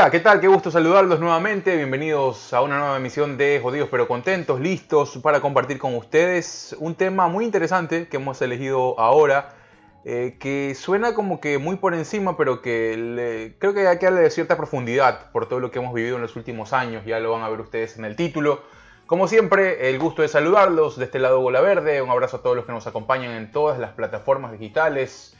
Hola, ¿qué tal? Qué gusto saludarlos nuevamente. Bienvenidos a una nueva emisión de Jodidos pero Contentos, listos para compartir con ustedes un tema muy interesante que hemos elegido ahora, eh, que suena como que muy por encima, pero que creo que hay que darle cierta profundidad por todo lo que hemos vivido en los últimos años. Ya lo van a ver ustedes en el título. Como siempre, el gusto de saludarlos. De este lado, Bola Verde. Un abrazo a todos los que nos acompañan en todas las plataformas digitales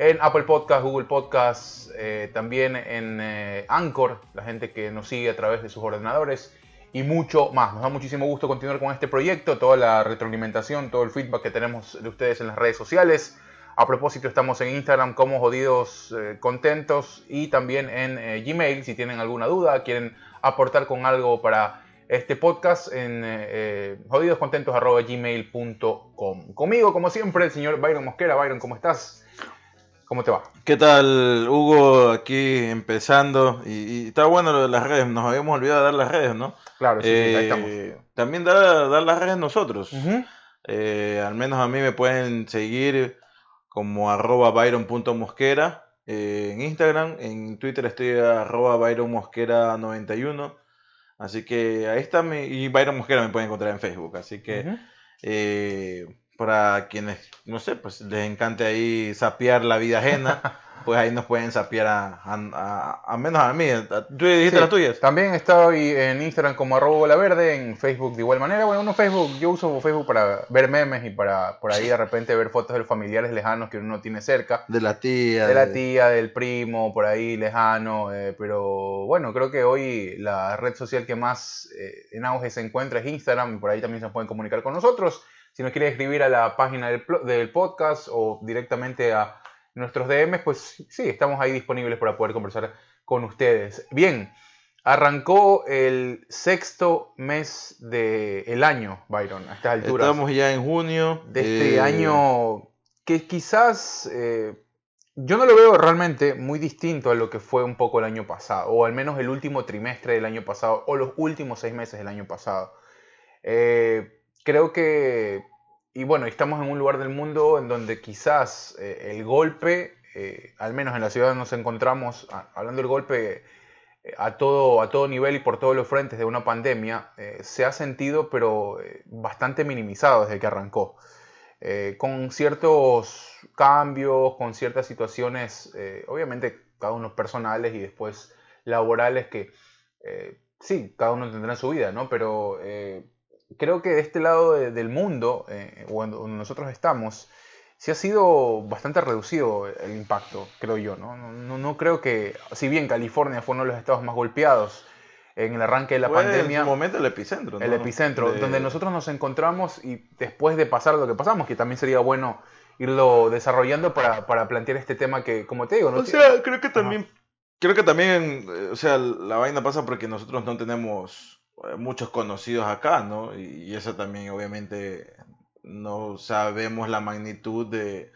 en Apple Podcast, Google Podcast, eh, también en eh, Anchor, la gente que nos sigue a través de sus ordenadores y mucho más. Nos da muchísimo gusto continuar con este proyecto, toda la retroalimentación, todo el feedback que tenemos de ustedes en las redes sociales. A propósito, estamos en Instagram como Jodidos eh, Contentos y también en Gmail. Si tienen alguna duda, quieren aportar con algo para este podcast en jodidoscontentos.gmail.com. Conmigo, como siempre, el señor Byron Mosquera. Byron, ¿cómo estás? ¿Cómo te va? ¿Qué tal, Hugo? Aquí empezando. Y, está bueno lo de las redes. Nos habíamos olvidado de dar las redes, ¿no? Claro, sí, ahí eh, estamos. También dar, las redes nosotros. Eh, al menos a mí me pueden seguir como arroba byron.mosquera eh, en Instagram. En Twitter estoy arroba byronmosquera91. Así que ahí está mi... Y Byron Mosquera me pueden encontrar en Facebook. Así que para quienes, no sé, pues les encante ahí sapear la vida ajena, pues ahí nos pueden sapear a, a, menos a mí. ¿Tú dijiste las tuyas? También estoy en Instagram como arroba la verde, en Facebook de igual manera. Bueno, uno Facebook, yo uso Facebook para ver memes y para por ahí de repente ver fotos de los familiares lejanos que uno tiene cerca. De la tía. De la tía, del primo, por ahí lejano. Eh, pero bueno, creo que hoy la red social que más eh, en auge se encuentra es Instagram y por ahí también se pueden comunicar con nosotros. Si nos quiere escribir a la página del, podcast o directamente a nuestros DMs, pues sí, estamos ahí disponibles para poder conversar con ustedes. Bien, arrancó el sexto mes del año, Byron, a estas alturas. Estamos ya en junio. De este eh, año que quizás eh, yo no lo veo realmente muy distinto a lo que fue un poco el año pasado, o al menos el último trimestre del año pasado, o los últimos seis meses del año pasado. Eh, creo que, y bueno, estamos en un lugar del mundo en donde quizás eh, el golpe, eh, al menos en la ciudad donde nos encontramos, hablando del golpe eh, a, todo, a todo nivel y por todos los frentes de una pandemia, se ha sentido pero bastante minimizado desde que arrancó. con ciertos cambios, con ciertas situaciones, obviamente cada uno personales y después laborales que sí, cada uno tendrá su vida, ¿no? Pero creo que de este lado del mundo, eh, donde nosotros estamos, sí ha sido bastante reducido el impacto, creo yo. ¿no? No, no creo que, si bien California fue uno de los estados más golpeados en el arranque de la pandemia. En su momento el epicentro. El epicentro, donde nosotros nos encontramos y después de pasar lo que pasamos, que también sería bueno irlo desarrollando para, para plantear este tema que, como te digo, ¿no? O sea, creo que también, creo que también, eh, o sea, la vaina pasa porque nosotros no tenemos muchos conocidos acá, ¿no? Y eso también obviamente no sabemos la magnitud de,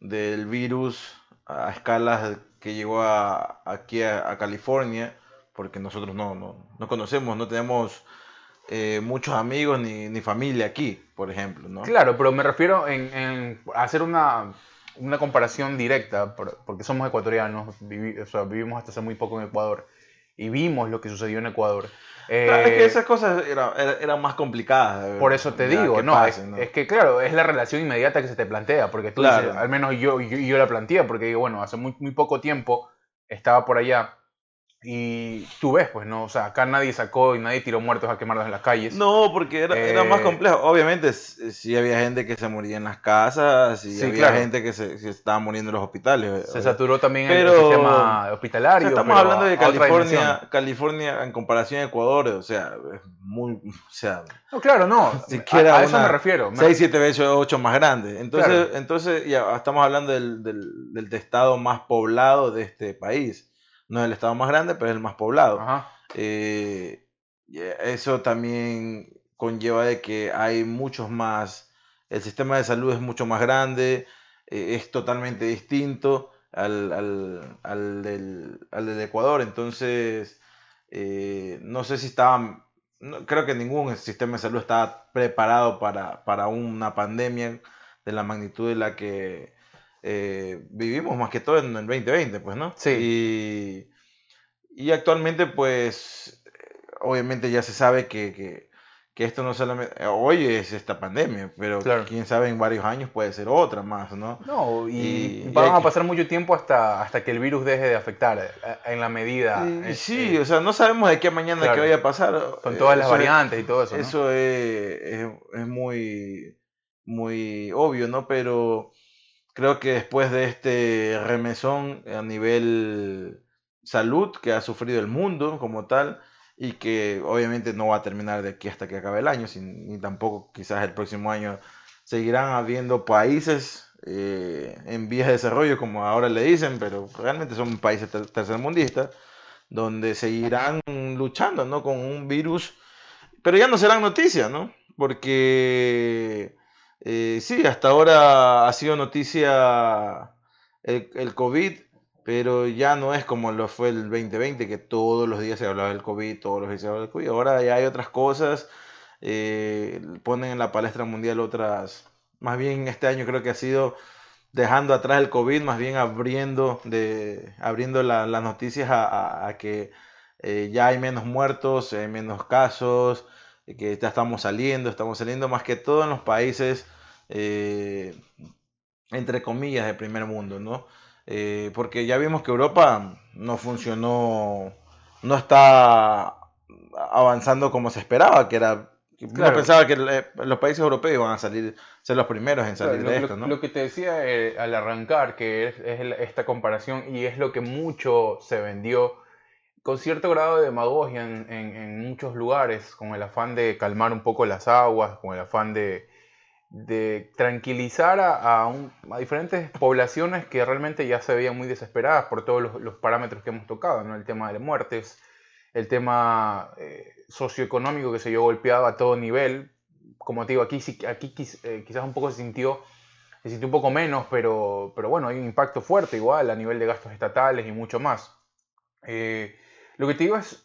del virus a escalas que llegó a, aquí a, California, porque nosotros no, no, conocemos, no tenemos eh, muchos amigos ni, ni, familia aquí, por ejemplo, ¿no? Claro, pero me refiero en, hacer una, una, comparación directa, porque somos ecuatorianos, vivimos hasta hace muy poco en Ecuador y vimos lo que sucedió en Ecuador. Eh, es que esas cosas eran, más complicadas. Por eso te digo, no, es, que claro, es la relación inmediata que se te plantea, porque tú dices, al menos yo, yo, yo la planteé, porque digo, bueno, hace muy, muy poco tiempo estaba por allá y tú ves, pues, ¿no? O sea, acá nadie sacó y nadie tiró muertos a quemarlos en las calles. No, porque era, era más eh, complejo. Obviamente, sí había gente que se moría en las casas, y había gente que se, estaba muriendo en los hospitales. Se saturó también el sistema hospitalario. estamos hablando de California, California en comparación a Ecuador, o sea, es muy. O sea, no, claro, no. Siquiera a, eso me refiero. 6, 7 veces, 8 más grande. Entonces, entonces ya estamos hablando del, del, del estado más poblado de este país. No es el estado más grande, pero es el más poblado. Eh, eso también conlleva de que hay muchos más, el sistema de salud es mucho más grande, eh, es totalmente distinto al, al, al, del, al del, Ecuador, entonces eh, no sé si estaban, creo que ningún sistema de salud estaba preparado para, para una pandemia de la magnitud de la que eh, vivimos más que todo en el 2020, pues, ¿no? Sí. y actualmente, pues, obviamente ya se sabe que, esto no solamente, hoy es esta pandemia, pero quién sabe en varios años puede ser otra más, ¿no? No, y, vamos a pasar mucho tiempo hasta, hasta que el virus deje de afectar eh, en la medida. sí, o sea, no sabemos de qué mañana que vaya a pasar. Con todas las variantes y todo eso. Eso es, es muy, muy obvio, ¿no? Pero creo que después de este remesón a nivel salud que ha sufrido el mundo como tal y que obviamente no va a terminar de aquí hasta que acabe el año, ni tampoco quizás el próximo año seguirán habiendo países eh, en vías de desarrollo, como ahora le dicen, pero realmente son países tercermundistas, donde seguirán luchando ¿no? con un virus, pero ya no serán noticias, ¿no? Porque eh, sí, hasta ahora ha sido noticia el, COVID, pero ya no es como lo fue el 2020, que todos los días se hablaba del COVID, todos los días se hablaba del COVID. Ahora ya hay otras cosas, eh, ponen en la palestra mundial otras, más bien este año creo que ha sido dejando atrás el COVID, más bien abriendo, de, abriendo las noticias a, que eh, ya hay menos muertos, hay menos casos, que ya estamos saliendo, estamos saliendo más que todo en los países, eh, entre comillas, de primer mundo, ¿no? Eh, porque ya vimos que Europa no funcionó, no está avanzando como se esperaba, que era... Claro. pensaba que eh, los países europeos iban a salir, ser los primeros en salir de esto, ¿no? Lo que te decía eh, al arrancar, que es, esta comparación y es lo que mucho se vendió con cierto grado de demagogia en, en, muchos lugares, con el afán de calmar un poco las aguas, con el afán de, de tranquilizar a, a, diferentes poblaciones que realmente ya se veían muy desesperadas por todos los, parámetros que hemos tocado, ¿no? el tema de muertes, el tema eh, socioeconómico que se vio golpeado a todo nivel. Como te digo, aquí, aquí eh, quizás un poco se sintió, se sintió un poco menos, pero, pero bueno, hay un impacto fuerte igual a nivel de gastos estatales y mucho más. Eh, lo que te digo es,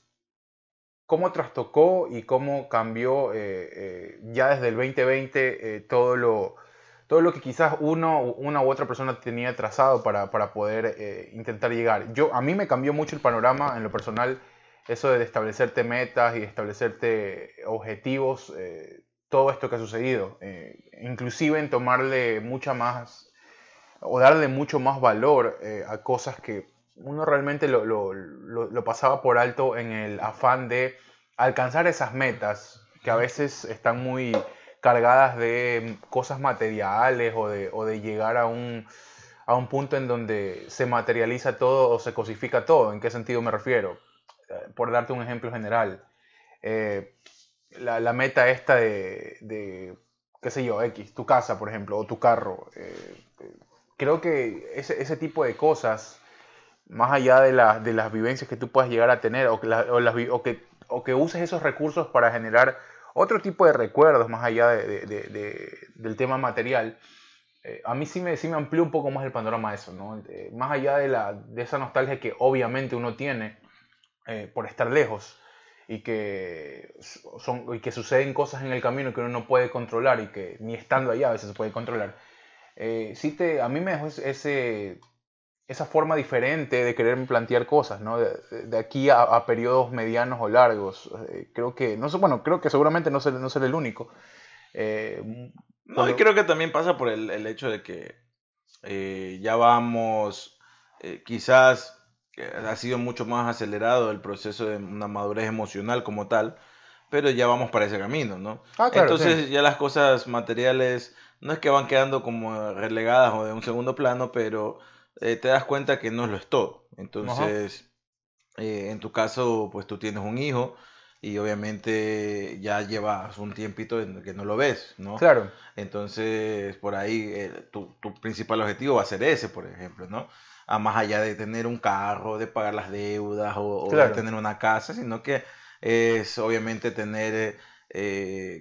cómo trastocó y cómo cambió eh, eh, ya desde el 2020 eh, todo, lo, todo lo que quizás uno, una u otra persona tenía trazado para, para poder intentar llegar. Yo, a mí me cambió mucho el panorama en lo personal, eso de establecerte metas y establecerte objetivos, todo esto que ha sucedido, inclusive en tomarle mucha más o darle mucho más valor a cosas que uno realmente lo, lo, lo, pasaba por alto en el afán de alcanzar esas metas que a veces están muy cargadas de cosas materiales o de, o de llegar a un, a un punto en donde se materializa todo o se cosifica todo. ¿En qué sentido me refiero? Eh, por darte un ejemplo general, eh, la, la, meta esta de, de, qué sé yo, X, tu casa, por ejemplo, o tu carro. Eh, creo que ese, ese tipo de cosas más allá de, de las vivencias que tú puedas llegar a tener o que, o, que, o que uses esos recursos para generar otro tipo de recuerdos más allá de, del tema material, eh, a mí sí me, sí me amplió un poco más el panorama de eso, ¿no? más allá de, la, de esa nostalgia que obviamente uno tiene eh, por estar lejos y que, son, y que suceden cosas en el camino que uno no puede controlar y que ni estando allá a veces se puede controlar. Eh, sí te, a mí me dejó ese, esa forma diferente de querer plantear cosas, ¿no? De, aquí a, periodos medianos o largos. Eh, creo que, no sé, bueno, creo que seguramente no seré, no el único. Eh, no, y creo que también pasa por el, hecho de que eh, ya vamos, quizás ha sido mucho más acelerado el proceso de una madurez emocional como tal, pero ya vamos para ese camino, ¿no? Ah, Entonces ya las cosas materiales no es que van quedando como relegadas o de un segundo plano, pero eh, te das cuenta que no lo es todo. Entonces, eh, en tu caso, pues tú tienes un hijo y obviamente ya llevas un tiempito en que no lo ves, ¿no? Claro. Entonces, por ahí eh, tu, principal objetivo va a ser ese, por ejemplo, ¿no? A más allá de tener un carro, de pagar las deudas o, de tener una casa, sino que es obviamente tener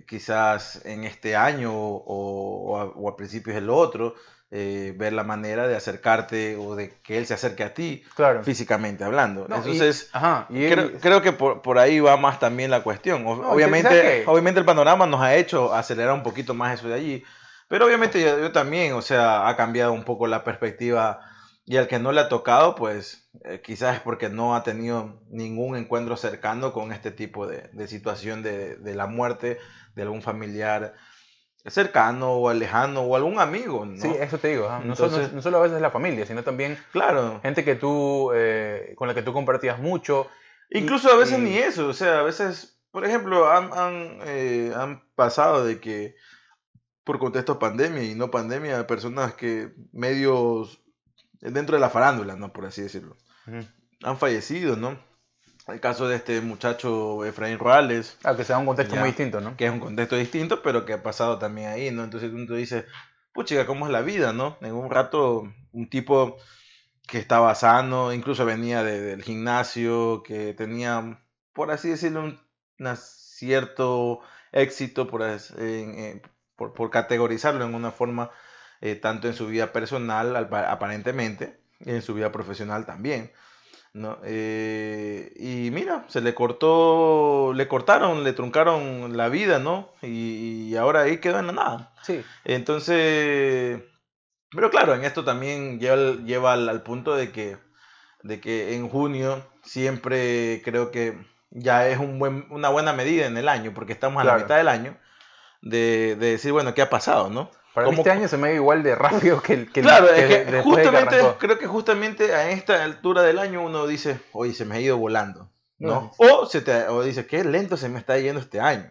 quizás en este año o, o a principios del otro, eh, ver la manera de acercarte o de que él se acerque a ti físicamente hablando. Entonces, creo, que por, ahí va más también la cuestión. obviamente, obviamente el panorama nos ha hecho acelerar un poquito más eso de allí, pero obviamente yo, también, o sea, ha cambiado un poco la perspectiva Y al que no le ha tocado, pues eh, quizás es porque no ha tenido ningún encuentro cercano con este tipo de, situación de, la muerte de algún familiar cercano o lejano o algún amigo. ¿no? Sí, eso te digo. No, solo, a veces la familia, sino también claro. gente que tú, eh, con la que tú compartías mucho. Incluso a veces ni eso, o sea, a veces, por ejemplo, han, han, eh, han pasado de que por contexto pandemia y no pandemia, personas que medios dentro de la farándula, ¿no? Por así decirlo. Han fallecido, ¿no? El caso de este muchacho Efraín Ruales. Ah, que sea un contexto muy distinto, ¿no? Que es un contexto distinto, pero que ha pasado también ahí, ¿no? Entonces tú dices, puchica, ¿cómo es la vida, no? En un rato, un tipo que estaba sano, incluso venía del gimnasio, que tenía, por así decirlo, un cierto éxito, por, por, por categorizarlo en una forma eh, tanto en su vida personal, aparentemente, y en su vida profesional también. ¿No? Eh, y mira, se le cortó, le cortaron, le truncaron la vida, ¿no? Y, ahora ahí quedó en la nada. Sí. Entonces, pero claro, en esto también lleva, lleva al, punto de que, de que en junio siempre creo que ya es un buen, una buena medida en el año, porque estamos a la mitad del año, de, de decir, bueno, ¿qué ha pasado, no? Para este año se me ve igual de rápido que el que Claro, es que justamente, creo que justamente a esta altura del año uno dice, oye, se me ha ido volando, ¿no? O, se te, o dice, qué lento se me está yendo este año,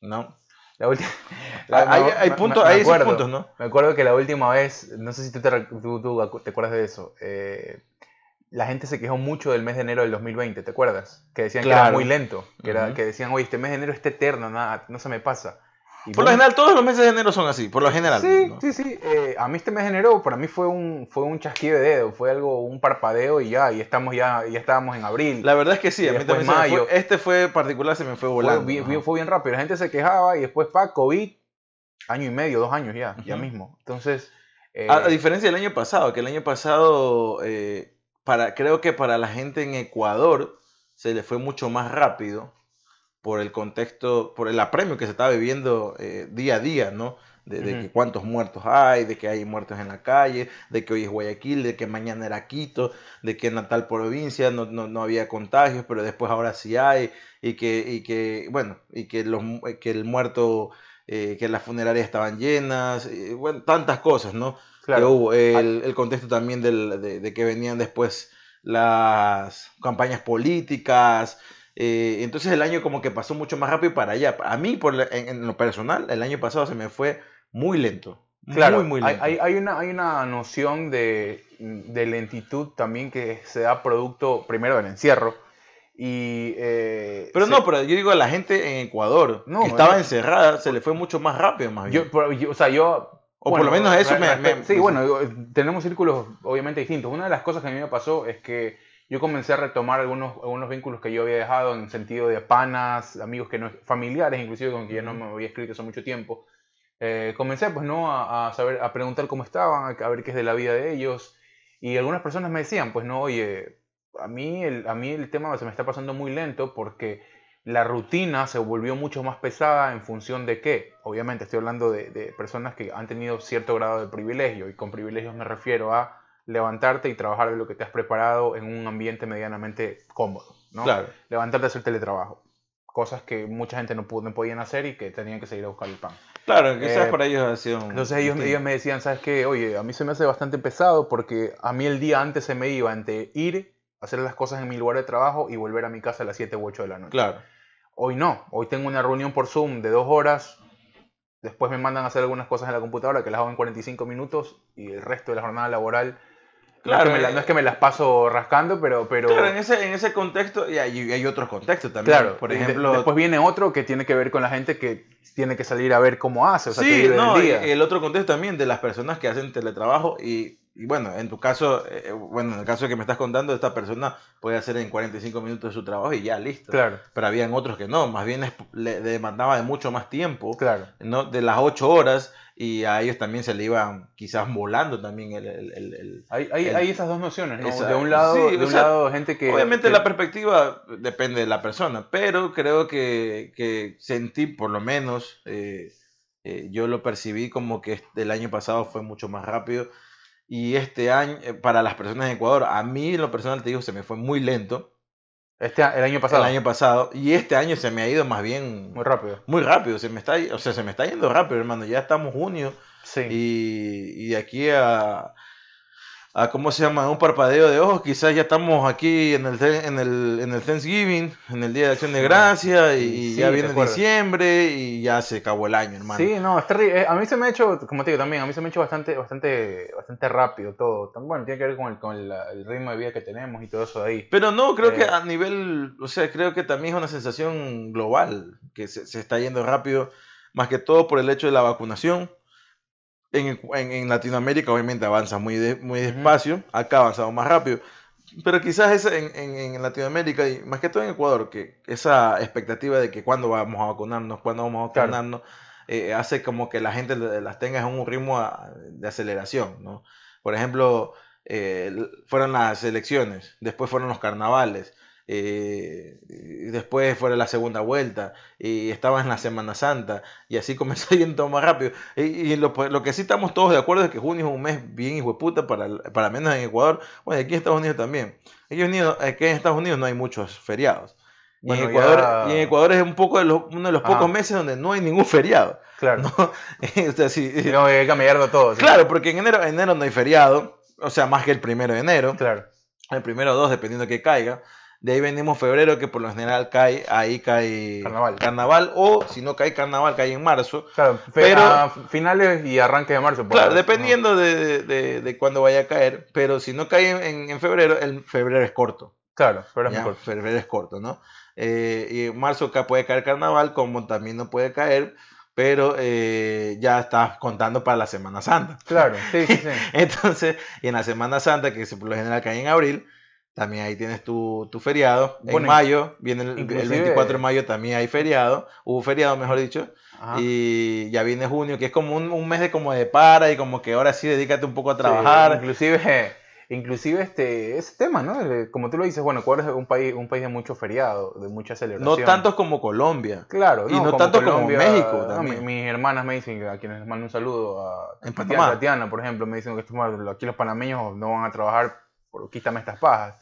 ¿no? La última, hay, hay, puntos, hay esos puntos, ¿no? Me acuerdo que la última vez, no sé si tú te, tú, te acuerdas de eso, eh, la gente se quejó mucho del mes de enero del 2020, ¿te acuerdas? Que decían que era muy lento, que, era, que decían, oye, este mes de enero está eterno, nada, no se me pasa por lo general, todos los meses de enero son así, por lo general. Sí, sí, sí. Eh, a mí este mes de enero, para mí fue un, fue un chasquido de dedo, fue algo, un parpadeo y ya, y estamos ya, ya estábamos en abril. La verdad es que sí, a mí también mayo. este fue particular, se me fue volando. Fue bien, fue bien rápido, la gente se quejaba y después, pa, COVID, año y medio, dos años ya, ya mismo. Entonces... a, eh, diferencia del año pasado, que el año pasado, eh, para, creo que para la gente en Ecuador se le fue mucho más rápido por el contexto, por el apremio que se está viviendo eh, día a día, ¿no? De, que cuántos muertos hay, de que hay muertos en la calle, de que hoy es Guayaquil, de que mañana era Quito, de que en Natal provincia no, no, había contagios, pero después ahora sí hay, y que, y que bueno, y que, los, que el muerto, eh, que las funerarias estaban llenas, y, bueno, tantas cosas, ¿no? Claro. hubo, el, el, contexto también del, de, de que venían después las campañas políticas, eh, entonces el año como que pasó mucho más rápido para allá. A mí, por en, lo personal, el año pasado se me fue muy lento. Claro, muy, lento. Hay, hay, una, hay una noción de, de, lentitud también que se da producto primero del encierro. Y, eh, pero no, pero yo digo a la gente en Ecuador que estaba encerrada, se le fue mucho más rápido más bien. Yo, o sea, yo o por lo menos eso me, Sí, bueno, tenemos círculos obviamente distintos. Una de las cosas que a mí me pasó es que yo comencé a retomar algunos, algunos vínculos que yo había dejado en sentido de panas, amigos que no, familiares inclusive con quien ya no me había escrito hace mucho tiempo. Eh, comencé pues no a, saber, a preguntar cómo estaban, a, ver qué es de la vida de ellos. Y algunas personas me decían, pues no, oye, a mí el, a mí el tema se me está pasando muy lento porque la rutina se volvió mucho más pesada en función de qué. Obviamente estoy hablando de, de personas que han tenido cierto grado de privilegio y con privilegios me refiero a levantarte y trabajar de lo que te has preparado en un ambiente medianamente cómodo, ¿no? Claro. Levantarte a hacer teletrabajo. Cosas que mucha gente no, no podían hacer y que tenían que seguir a buscar el pan. Claro, quizás eh, para ellos ha sido Entonces ellos, ellos me decían, ¿sabes qué? Oye, a mí se me hace bastante pesado porque a mí el día antes se me iba entre ir, hacer las cosas en mi lugar de trabajo y volver a mi casa a las 7 u 8 de la noche. Claro. Hoy no, hoy tengo una reunión por Zoom de dos horas, después me mandan a hacer algunas cosas en la computadora que las hago en 45 minutos y el resto de la jornada laboral Claro, no es, que me las paso rascando, pero... pero... Claro, en ese, en ese contexto, y hay, hay otros contextos también. Claro, por ejemplo... después viene otro que tiene que ver con la gente que tiene que salir a ver cómo hace, o sea, sí, no, Y el otro contexto también de las personas que hacen teletrabajo y, y bueno, en tu caso, eh, eh, bueno, en el caso que me estás contando, esta persona puede hacer en 45 minutos su trabajo y ya, listo. Claro. Pero habían otros que no, más bien le demandaba de mucho más tiempo, claro. ¿no? De las 8 horas y a ellos también se le iban quizás volando también el... el, el, hay, hay, hay, esas dos nociones, ¿no? de un lado, de un lado gente que... Obviamente la perspectiva depende de la persona, pero creo que, que sentí, por lo menos, eh, eh, yo lo percibí como que el año pasado fue mucho más rápido Y este año, eh, para las personas en Ecuador, a mí en lo personal te digo, se me fue muy lento. Este, el año pasado. El año pasado. Y este año se me ha ido más bien. Muy rápido. Muy rápido. Se me está, o sea, se me está yendo rápido, hermano. Ya estamos junio. Sí. Y, y de aquí a, a cómo se llama, un parpadeo de ojos, quizás ya estamos aquí en el, en el, en el Thanksgiving, en el Día de Acción de Gracia, y ya viene diciembre y ya se acabó el año, hermano. Sí, no, es terrible. Eh, a mí se me ha hecho, como te digo también, a mí se me ha hecho bastante, bastante, bastante rápido todo. Bueno, tiene que ver con el, con el, ritmo de vida que tenemos y todo eso de ahí. Pero no, creo que eh, a nivel, o sea, creo que también es una sensación global, que se, se está yendo rápido, más que todo por el hecho de la vacunación en, en, Latinoamérica obviamente avanza muy, muy despacio, acá ha avanzado más rápido. Pero quizás en, en, Latinoamérica y más que todo en Ecuador, que esa expectativa de que cuándo vamos a vacunarnos, cuándo vamos a vacunarnos, eh, hace como que la gente las tenga en un ritmo de aceleración, ¿no? Por ejemplo, eh, fueron las elecciones, después fueron los carnavales, eh, después fue la segunda vuelta y estaba en la Semana Santa y así comenzó yendo más rápido. Y, lo, que sí estamos todos de acuerdo es que junio es un mes bien hijo de puta para, para menos en Ecuador, bueno, aquí en Estados Unidos también. Aquí en, Estados Unidos no hay muchos feriados. Y, en Ecuador, y, en Ecuador, es un poco de los, uno de los pocos meses donde no hay ningún feriado. Claro. ¿no? o sea, sí, no, hay que cambiarlo todo. Claro, porque en enero, enero no hay feriado, o sea, más que el primero de enero. Claro. El primero o dos, dependiendo de que caiga. De ahí venimos febrero, que por lo general cae, ahí cae carnaval. carnaval o si no cae carnaval, cae en marzo. Claro, pero finales y arranque de marzo. Claro, dependiendo de, de, de, cuándo vaya a caer, pero si no cae en, en febrero, el febrero es corto. Claro, febrero es corto. Febrero es corto, ¿no? Eh, y en marzo acá puede caer carnaval, como también no puede caer, pero eh, ya estás contando para la Semana Santa. Claro, sí, sí, sí. Entonces, y en la Semana Santa, que por lo general cae en abril, también ahí tienes tu, tu feriado. en mayo, viene el, 24 de mayo también hay feriado, hubo feriado mejor dicho. Y ya viene junio, que es como un, un, mes de como de para y como que ahora sí dedícate un poco a trabajar. inclusive, inclusive este, ese tema, ¿no? Como tú lo dices, bueno, Ecuador es un país, un país de mucho feriado, de mucha celebración. No tantos como Colombia. Claro, y no, tanto como México. mis hermanas me dicen, a quienes les mando un saludo, a Tatiana, por ejemplo, me dicen que aquí los panameños no van a trabajar por quítame estas pajas.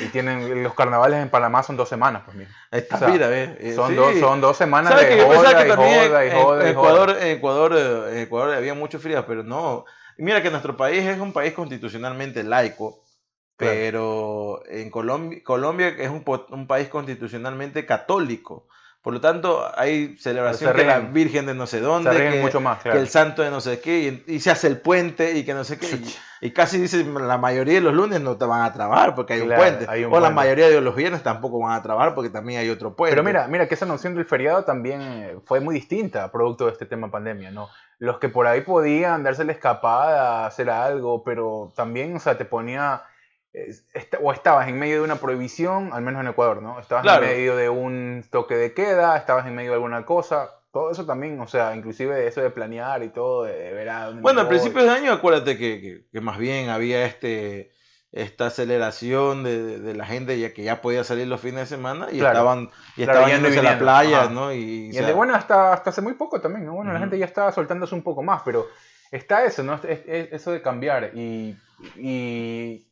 y tienen los carnavales en Panamá son dos semanas, pues mira. Esta eh, son, dos, son dos semanas de joda, y joda, y joda, en, Ecuador, en Ecuador, en Ecuador había mucho frío, pero no. Mira que nuestro país es un país constitucionalmente laico, pero en Colombia, Colombia es un, un país constitucionalmente católico. Por lo tanto, hay celebración de la Virgen de no sé dónde, que, mucho más, que, el santo de no sé qué, y, se hace el puente y que no sé qué. Y, casi dicen, la mayoría de los lunes no te van a trabajar porque hay un puente. o la mayoría de los viernes tampoco van a trabajar porque también hay otro puente. Pero mira, mira que esa noción del feriado también eh, fue muy distinta producto de este tema pandemia, ¿no? Los que por ahí podían darse la escapada, hacer algo, pero también, o sea, te ponía o estabas en medio de una prohibición, al menos en Ecuador, ¿no? Estabas en medio de un toque de queda, estabas en medio de alguna cosa, todo eso también, o sea, inclusive eso de planear y todo, de, ver a dónde Bueno, a principios de año acuérdate que, que, más bien había este esta aceleración de, de, la gente ya que ya podía salir los fines de semana y estaban y estaban yendo a la playa, ¿no? Y, bueno, hasta, hasta hace muy poco también, ¿no? Bueno, la gente ya estaba soltándose un poco más, pero está eso, ¿no? eso de cambiar y, y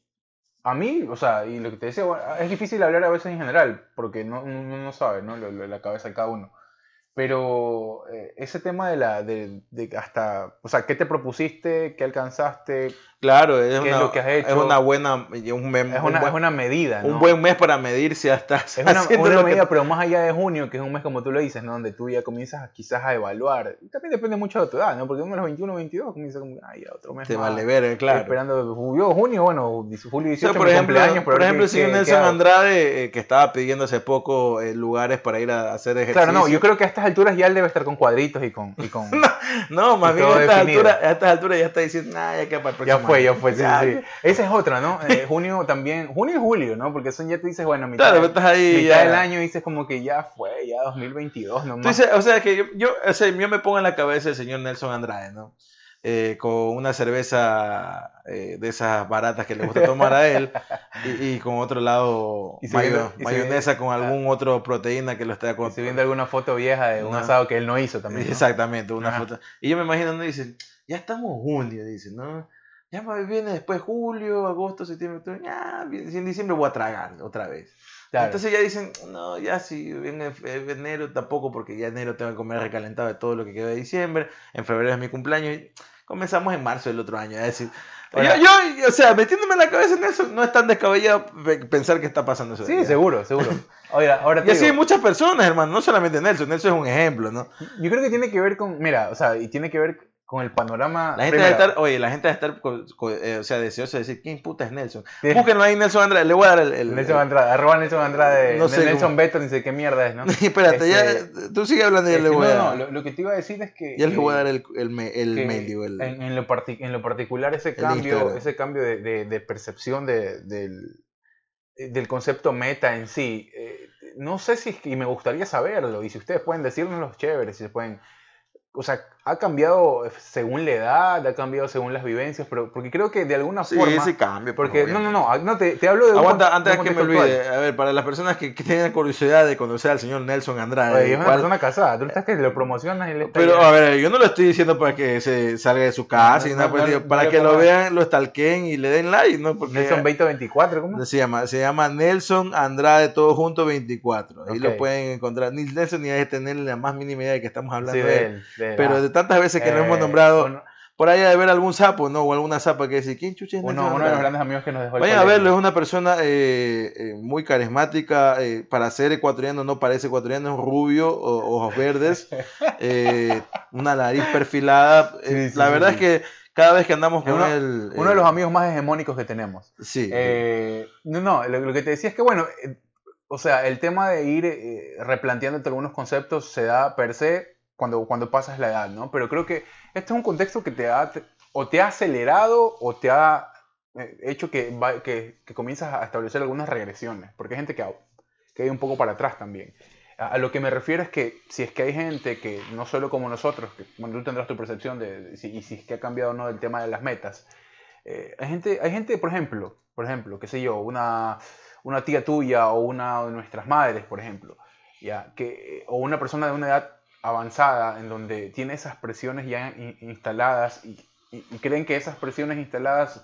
a mí, o sea, y lo que te decía, es difícil hablar a veces en general, porque no, uno no sabe, ¿no? la cabeza de cada uno. Pero eh, ese tema de la, de, de, hasta, o sea, ¿qué te propusiste? ¿Qué alcanzaste? Claro, es, una, lo que has hecho? es una buena, un es, una, es una medida, ¿no? Un buen mes para medir si hasta Es una, una medida, pero más allá de junio, que es un mes como tú lo dices, ¿no? Donde tú ya comienzas quizás a evaluar. Y también depende mucho de tu edad, ¿no? Porque uno a los 21, 22 comienza como, ay, otro mes Te vale ver, claro. Esperando, julio, junio, bueno, julio 18, por ejemplo, cumpleaños. Por ejemplo, si Nelson Andrade, eh, que estaba pidiendo hace poco eh, lugares para ir a hacer ejercicio. Claro, no, yo creo que a estas alturas ya él debe estar con cuadritos y con... Y con no, más bien a estas, alturas, a estas alturas ya está diciendo, nah, ya que para el Ya fue, ya fue, sí, sí. Esa es otra, ¿no? Eh, junio también, junio y julio, ¿no? Porque son ya tú dices, bueno, mitad, claro, estás ahí mitad del año dices como que ya fue, ya 2022 nomás. o sea, que yo, yo, o sea, yo me pongo en la cabeza el señor Nelson Andrade, ¿no? Eh, con una cerveza eh, de esas baratas que le gusta tomar a él y, con otro lado mayonesa con algún otro proteína que lo esté Y viendo alguna foto vieja de un asado que él no hizo también. Exactamente, una foto. Y yo me imagino, donde dice, ya estamos junio, dice, ¿no? Ya viene después julio, agosto, septiembre, ya, en diciembre voy a tragar otra vez. Entonces ya dicen, no, ya si viene enero tampoco, porque ya enero tengo que comer recalentado de todo lo que quedó de diciembre, en febrero es mi cumpleaños, y comenzamos en marzo del otro año, es decir, yo, o sea, metiéndome en la cabeza en eso, no es tan descabellado pensar que está pasando eso. Sí, seguro, seguro. ahora y así hay muchas personas, hermano, no solamente Nelson, Nelson es un ejemplo, ¿no? Yo creo que tiene que ver con, mira, o sea, y tiene que ver con el panorama. La gente estar, oye, la gente va a estar, eh, o sea, deseosa de decir, ¿quién puta es Nelson? Búsquenlo ahí, Nelson Andrade, le voy a dar el. Nelson Andrade, arroba Nelson Andrade, no sé Nelson Beto, ni sé qué mierda es, ¿no? Espérate, ya, este, tú sigue hablando y ya le voy a dar. No, no, lo, que te iba a decir es que. Ya le voy a dar el, el, el mail, digo, el, en, lo en, lo particular, ese cambio, ese cambio de, de, de percepción de, del, del concepto meta en sí. Eh, no sé si, y me gustaría saberlo, y si ustedes pueden decirnos los chéveres, si se pueden o sea, ha cambiado según la edad, ha cambiado según las vivencias, pero porque creo que de alguna forma. Sí, ese cambio. Porque, no, no, no, no te, te hablo de. Aguanta, antes de que me olvide, a ver, para las personas que, que tengan curiosidad de conocer al señor Nelson Andrade. Oye, es una persona casada, tú estás que lo promocionas y le Pero, a ver, yo no lo estoy diciendo para que se salga de su casa y nada, pues, para que lo vean, lo stalkeen y le den like, ¿no? Porque, Nelson 2024, ¿cómo? Se llama, se llama Nelson Andrade, todo junto 24. Ahí lo pueden encontrar. Ni Nelson ni hay que tener la más mínima idea de que estamos hablando de, él. pero de tantas veces que no hemos eh, nombrado. por ahí de ver algún sapo, ¿no? O alguna zapa que dice, ¿quién chucha es uno, uno de los grandes amigos que nos dejó Vayan a verlo, es una persona eh, eh, muy carismática. para ser ecuatoriano no parece ecuatoriano, es rubio, ojos verdes, una nariz perfilada. la verdad es que cada vez que andamos con uno, él... Uno de los amigos más hegemónicos que tenemos. Sí. no, no, lo, que te decía es que, bueno, o sea, el tema de ir replanteándote algunos conceptos se da per se cuando, cuando pasas la edad, ¿no? Pero creo que este es un contexto que te ha, o te ha acelerado o te ha eh, hecho que, que, que comienzas a establecer algunas regresiones, porque hay gente que, que hay un poco para atrás también. A, lo que me refiero es que si es que hay gente que, no solo como nosotros, que bueno, tú tendrás tu percepción de, si, y si es que ha cambiado o no el tema de las metas, eh, hay, gente, hay gente, por ejemplo, por ejemplo, qué sé yo, una, una tía tuya o una de nuestras madres, por ejemplo, ya, que, o una persona de una edad avanzada en donde tiene esas presiones ya instaladas y, creen que esas presiones instaladas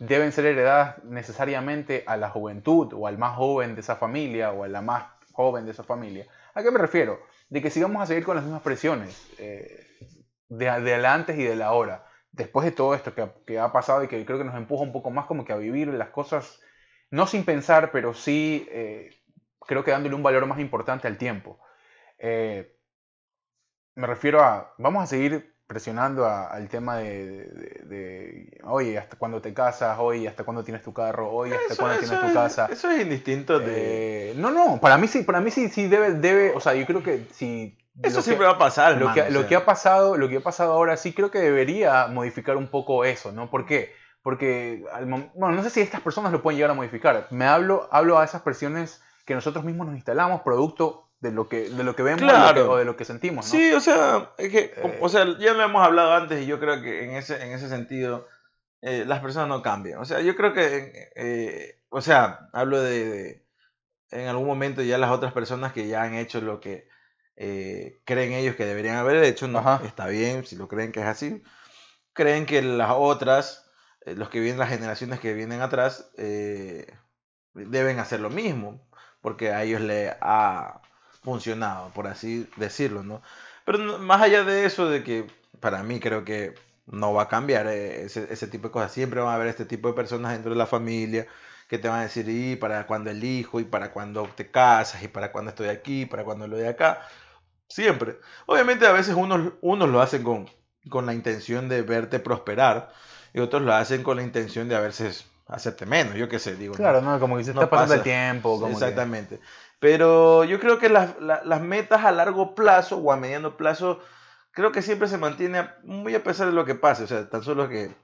deben ser heredadas necesariamente a la juventud o al más joven de esa familia o a la más joven de esa familia. ¿A qué me refiero? De que sigamos a seguir con las mismas presiones eh, de, de antes y de la ahora. Después de todo esto que, ha pasado y que creo que nos empuja un poco más como que a vivir las cosas, no sin pensar, pero sí eh, creo que dándole un valor más importante al tiempo. Eh, me refiero a, vamos a seguir presionando al tema de, oye, hasta cuándo te casas, oye, hasta cuándo tienes tu carro, oye, hasta cuándo tienes tu casa. Eso es indistinto de... Eh, no, no, para mí sí, para mí sí, sí debe, debe, o sea, yo creo que si... Eso siempre va a pasar, lo, que, lo que ha pasado, lo que ha pasado ahora sí creo que debería modificar un poco eso, ¿no? ¿Por qué? Porque, bueno, no sé si estas personas lo pueden llegar a modificar. Me hablo, hablo a esas presiones que nosotros mismos nos instalamos, producto de lo que, de lo que vemos o, de lo que sentimos. ¿no? Sí, o sea, es que, o sea, ya lo hemos hablado antes y yo creo que en ese, en ese sentido eh, las personas no cambian. O sea, yo creo que, eh, o sea, hablo de, en algún momento ya las otras personas que ya han hecho lo que eh, creen ellos que deberían haber hecho, no está bien, si lo creen que es así. Creen que las otras, los que vienen, las generaciones que vienen atrás, deben hacer lo mismo, porque a ellos le ha funcionado, por así decirlo, ¿no? Pero más allá de eso, de que para mí creo que no va a cambiar eh, ese, tipo de cosas, siempre va a haber este tipo de personas dentro de la familia que te van a decir, y para cuando el hijo, y para cuando te casas, y para cuando estoy aquí, para cuando lo de acá, siempre. Obviamente a veces unos, unos lo hacen con, con la intención de verte prosperar, y otros lo hacen con la intención de a veces hacerte menos, yo qué sé, digo. Claro, no, como que se está pasando el tiempo. Como Exactamente. Pero yo creo que las, metas a largo plazo o a mediano plazo, creo que siempre se mantiene muy a pesar de lo que pase. O sea, tan solo que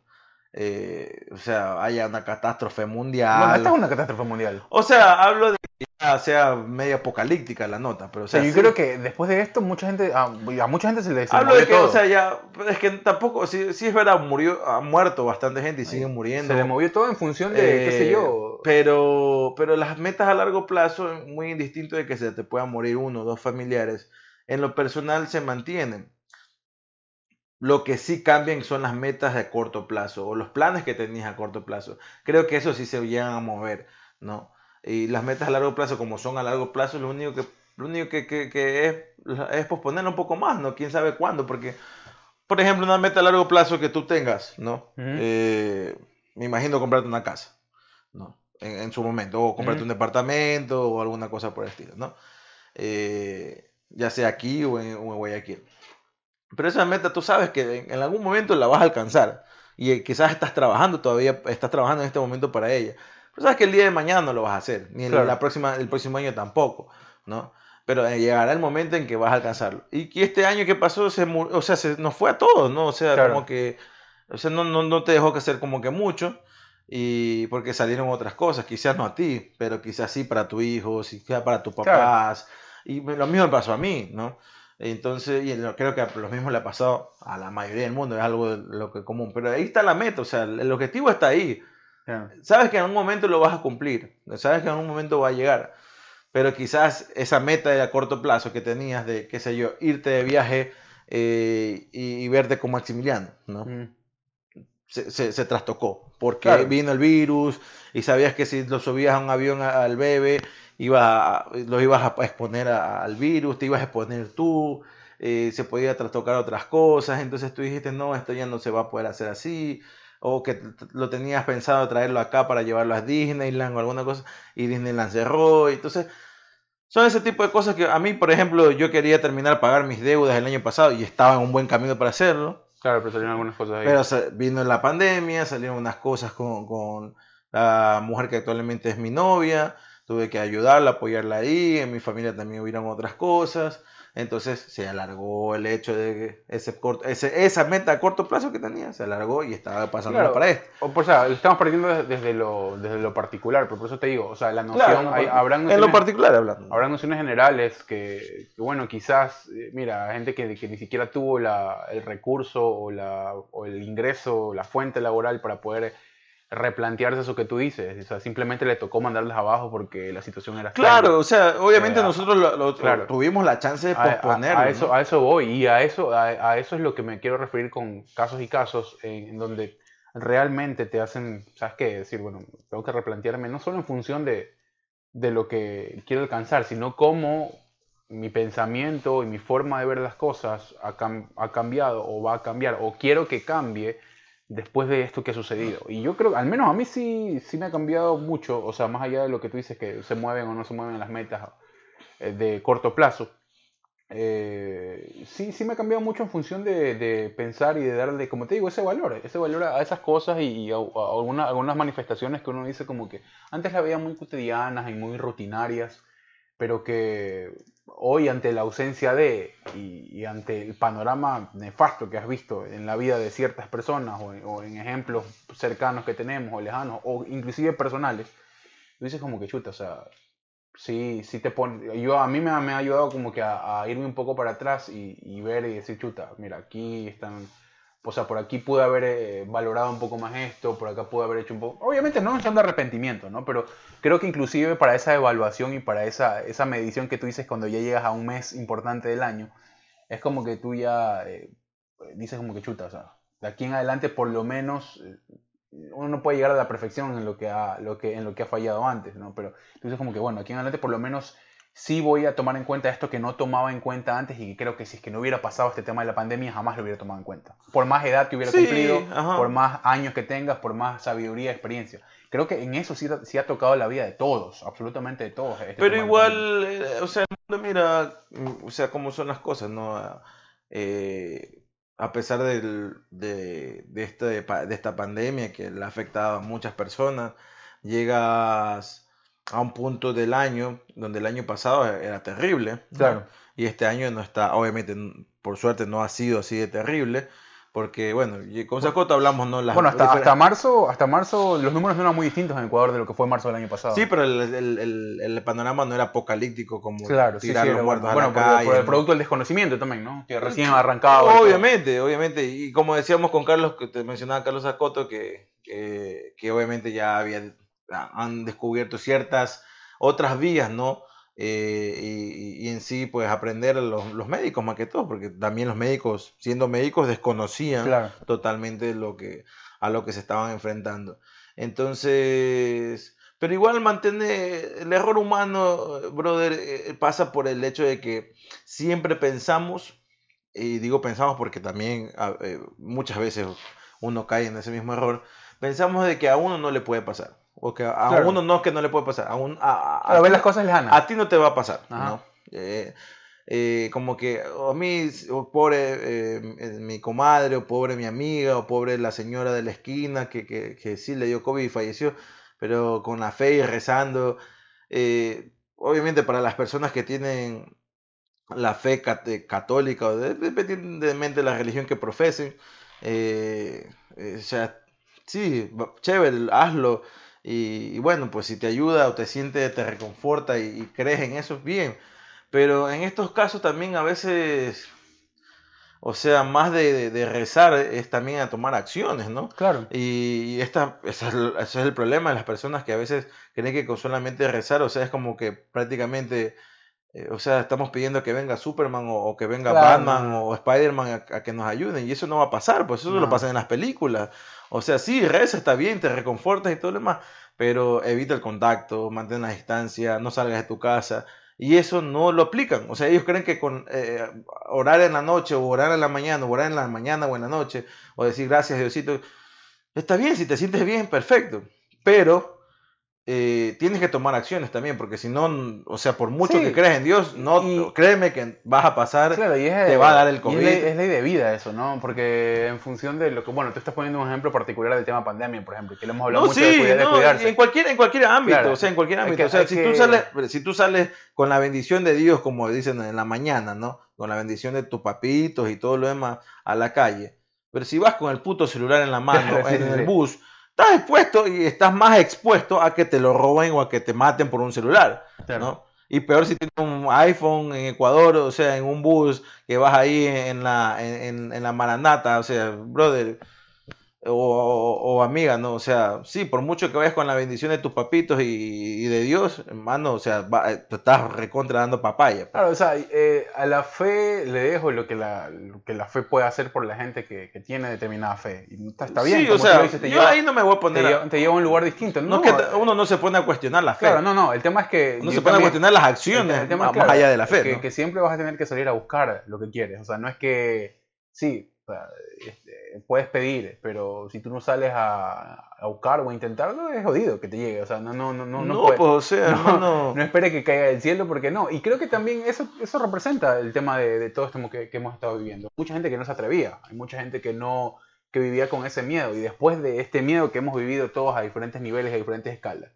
eh, o sea, haya una catástrofe mundial. No, esta es una catástrofe mundial. O sea, hablo de que ya sea medio apocalíptica la nota, pero o sea, yo creo que después de esto mucha gente a, mucha gente se le Hablo de que, o sea, ya es que tampoco si, si es verdad murió ha muerto bastante gente y sigue muriendo. Se le movió todo en función de qué sé yo. Eh, pero pero las metas a largo plazo muy indistinto de que se te puedan morir uno o dos familiares, en lo personal se mantienen. Lo que sí cambian son las metas de corto plazo o los planes que tenías a corto plazo. Creo que eso sí se llegan a mover, ¿no? Y las metas a largo plazo, como son a largo plazo, lo único que, lo único que, que, es, es posponerlo un poco más, ¿no? Quién sabe cuándo, porque, por ejemplo, una meta a largo plazo que tú tengas, ¿no? Eh, me imagino comprarte una casa, ¿no? En, su momento, o comprarte un departamento o alguna cosa por el estilo, ¿no? Eh, ya sea aquí o en, o en Guayaquil. Pero esa meta tú sabes que en algún momento la vas a alcanzar. Y quizás estás trabajando todavía, estás trabajando en este momento para ella. Pero sabes que el día de mañana no lo vas a hacer, ni la próxima, el próximo año tampoco, ¿no? Pero eh, llegará el momento en que vas a alcanzarlo. Y que este año que pasó, se, o sea, se nos fue a todos, ¿no? O sea, como que, o sea, no, no, no te dejó que hacer como que mucho y porque salieron otras cosas, quizás no a ti, pero quizás sí para tu hijo, quizás para tus papás. Y lo mismo pasó a mí, ¿no? Entonces, y creo que lo mismo le ha pasado a la mayoría del mundo, es algo lo que común. Pero ahí está la meta, o sea, el objetivo está ahí. Sabes que en algún momento lo vas a cumplir, sabes que en algún momento va a llegar. Pero quizás esa meta de a corto plazo que tenías de, qué sé yo, irte de viaje eh, y, verte con Maximiliano, ¿no? Mm. Se, se, trastocó. Porque vino el virus y sabías que si lo subías a un avión al bebé iba lo ibas a exponer al virus, te ibas a exponer tú, eh, se podía trastocar otras cosas, entonces tú dijiste, no, esto ya no se va a poder hacer así, o que lo tenías pensado traerlo acá para llevarlo a Disneyland o alguna cosa, y Disneyland cerró, entonces... Son ese tipo de cosas que a mí, por ejemplo, yo quería terminar de pagar mis deudas el año pasado y estaba en un buen camino para hacerlo. Claro, pero salieron algunas cosas ahí. Pero vino la pandemia, salieron unas cosas con, con la mujer que actualmente es mi novia, tuve que ayudarla, apoyarla ahí, en mi familia también hubieron otras cosas, entonces se alargó el hecho de que ese corto, ese, esa meta a corto plazo que tenía se alargó y estaba pasando para esto. O, o sea, estamos partiendo desde lo, desde lo particular, pero por eso te digo, o sea, la noción, hay, habrán en lo particular hablando. Habrá nociones generales que, bueno, quizás, eh, mira, gente que, que ni siquiera tuvo la, el recurso o, la, o el ingreso, la fuente laboral para poder replantearse eso que tú dices. O sea, simplemente le tocó mandarles abajo porque la situación era Claro, o sea, obviamente eh, nosotros lo, tuvimos la chance de posponerlo. A, eso, a eso voy y a eso, a, eso es lo que me quiero referir con casos y casos en, donde realmente te hacen, ¿sabes qué? Decir, bueno, tengo que replantearme no solo en función de, de lo que quiero alcanzar, sino cómo mi pensamiento y mi forma de ver las cosas ha, ha cambiado o va a cambiar o quiero que cambie después de esto que ha sucedido. Y yo creo, al menos a mí sí, sí me ha cambiado mucho, o sea, más allá de lo que tú dices, que se mueven o no se mueven las metas eh, de corto plazo. Eh, sí, sí me ha cambiado mucho en función de, pensar y de darle, como te digo, ese valor, ese valor a esas cosas y, a, algunas manifestaciones que uno dice como que antes las veía muy cotidianas y muy rutinarias, pero que hoy ante la ausencia de y, ante el panorama nefasto que has visto en la vida de ciertas personas o, en ejemplos cercanos que tenemos o lejanos o inclusive personales, tú dices como que chuta, o sea, sí, sí te pone, yo a mí me, me ha ayudado como que a, irme un poco para atrás y, y ver y decir chuta, mira, aquí están o sea, por aquí pude haber eh, valorado un poco más esto, por acá pude haber hecho un poco... Obviamente no son de arrepentimiento, ¿no? Pero creo que inclusive para esa evaluación y para esa, esa medición que tú dices cuando ya llegas a un mes importante del año, es como que tú ya eh, dices como que chuta, o sea, de aquí en adelante por lo menos eh, uno no puede llegar a la perfección en lo que ha, en lo que ha fallado antes, ¿no? Pero tú dices como que, bueno, aquí en adelante por lo menos sí voy a tomar en cuenta esto que no tomaba en cuenta antes y que creo que si es que no hubiera pasado este tema de la pandemia jamás lo hubiera tomado en cuenta. Por más edad que hubiera cumplido, por más años que tengas, por más sabiduría, experiencia. Creo que en eso sí, sí ha tocado la vida de todos, absolutamente de todos. Este Pero igual, eh, o sea, mira, mm, o sea, cómo son las cosas, ¿no? Eh, a pesar del, de, de, este, de esta pandemia que le ha afectado a muchas personas, llegas a un punto del año donde el año pasado era terrible. Claro. Y este año no está, obviamente, por suerte no ha sido así de terrible. Porque, bueno, con Sacota hablamos, ¿no? bueno, hasta, hasta, marzo, hasta marzo los números no eran muy distintos en Ecuador de lo que fue marzo del año pasado. Sí, pero el, el, el, panorama no era apocalíptico como claro, tirar los muertos bueno, por, el producto del desconocimiento también, ¿no? Que recién arrancado. Obviamente, obviamente. Y como decíamos con Carlos, que te mencionaba Carlos Acoto, que, que, que obviamente ya había han descubierto ciertas otras vías, ¿no? eh, y, en sí pues aprender los, los, médicos más que todo, porque también los médicos, siendo médicos, desconocían totalmente lo que, a lo que se estaban enfrentando. Entonces, pero igual mantener el error humano, brother, eh, pasa por el hecho de que siempre pensamos, y digo pensamos porque también eh, muchas veces uno cae en ese mismo error, pensamos de que a uno no le puede pasar. O que a uno no que no le puede pasar. A, un, a, ver las cosas lejanas. A ti no te va a pasar. ¿no? Eh, eh, como que a mí, pobre eh, mi comadre, o pobre mi amiga, o pobre la señora de la esquina que, que, que sí le dio COVID y falleció, pero con la fe y rezando. obviamente para las personas que tienen la fe católica o independientemente de la religión que profesen, o sea, sí, chévere, hazlo. Y, bueno, pues si te ayuda o te siente, te reconforta y, crees en eso, bien. Pero en estos casos también a veces, o sea, más de, rezar es también a tomar acciones, ¿no? Claro. Y, esta, ese, es el, problema de las personas que a veces creen que con solamente rezar, o sea, es como que prácticamente... Eh, o sea, estamos pidiendo que venga Superman o, que venga Batman o Spider-Man a, que nos ayuden y eso no va a pasar, pues eso no. lo pasa en las películas. O sea, sí, reza, está bien, te reconfortas y todo lo demás, pero evita el contacto, mantén la distancia, no salgas de tu casa. Y eso no lo aplican. O sea, ellos creen que con eh, orar en la noche o orar en la mañana, o orar en la mañana o en la noche, o decir gracias Diosito, está bien, si te sientes bien, perfecto. Pero eh, tienes que tomar acciones también, porque si no, o sea, por mucho que creas en Dios, no créeme que vas a pasar, te va a dar el COVID. es, ley, de vida eso, ¿no? Porque en función de lo que, bueno, tú estás poniendo un ejemplo particular del tema pandemia, por ejemplo, que lo hemos hablado mucho de, cuidarse. En cualquier, en cualquier ámbito, o sea, en cualquier ámbito. o sea, si, tú sales, si tú sales con la bendición de Dios, como dicen en la mañana, ¿no? Con la bendición de tus papitos y todo lo demás a la calle. Pero si vas con el puto celular en la mano, en el bus, estás expuesto y estás más expuesto a que te lo roben o a que te maten por un celular, ¿no? Y peor si tienes un iPhone en Ecuador, o sea, en un bus que vas ahí en la, en, en la maranata, o sea, brother, o, amiga, ¿no? O sea, sí, por mucho que vayas con la bendición de tus papitos y, de Dios, hermano, o sea, eh, te estás recontra dando papaya. Pues. Claro, o sea, eh, a la fe le dejo lo que la, que la fe puede hacer por la gente que, tiene determinada fe. Y está, bien. Sí, o sea, yo ahí no me voy a poner. Te, lleva, a un lugar distinto. No, que uno no se pone a cuestionar la fe. Claro, no, no. El tema es que. Uno se pone a cuestionar las acciones más allá de la fe. Que, que siempre vas a tener que salir a buscar lo que quieres. O sea, no es que. Sí, o sea, puedes pedir, pero si tú no sales a, a, buscar o a intentarlo, es jodido que te llegue. O sea, no, no, no, no. No, pues, o sea, no, no, espere que caiga del cielo porque no. Y creo que también eso, eso representa el tema de, de todo esto que, que, hemos estado viviendo. Mucha gente que no se atrevía, hay mucha gente que no que vivía con ese miedo y después de este miedo que hemos vivido todos a diferentes niveles, a diferentes escalas,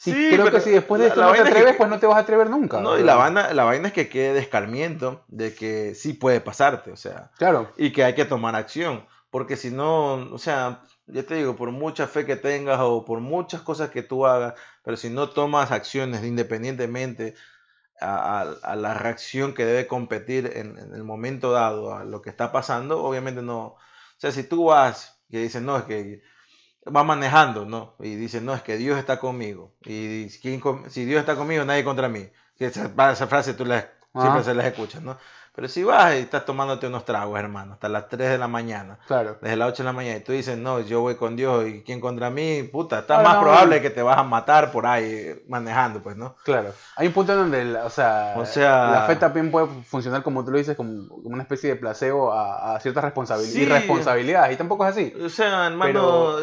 Sí, creo que si después de esto no te atreves, pues no te vas a atrever nunca. No, y la vaina, la vaina es que quede descarmiento de que sí puede pasarte, o sea. Claro. Y que hay que tomar acción. Porque si no, o sea, ya te digo, por mucha fe que tengas o por muchas cosas que tú hagas, pero si no tomas acciones independientemente a, la reacción que debe competir en, en, el momento dado a lo que está pasando, obviamente no. O sea, si tú vas y dices, no, es que va manejando, ¿no? Y dice, no, es que Dios está conmigo. Y si Dios está conmigo, nadie contra mí. Esa, esa frase tú la, siempre se las escuchas, ¿no? Pero si vas y estás tomándote unos tragos, hermano, hasta las 3 de la mañana, claro. desde las 8 de la mañana, y tú dices, no, yo voy con Dios y ¿quién contra mí? Puta, está más probable que te vas a matar por ahí manejando, pues, ¿no? Claro. Hay un punto donde, o, sea, la fe también puede funcionar, como tú lo dices, como, una especie de placebo a, ciertas responsabilidades. y responsabilidades, y tampoco es así. O sea, hermano...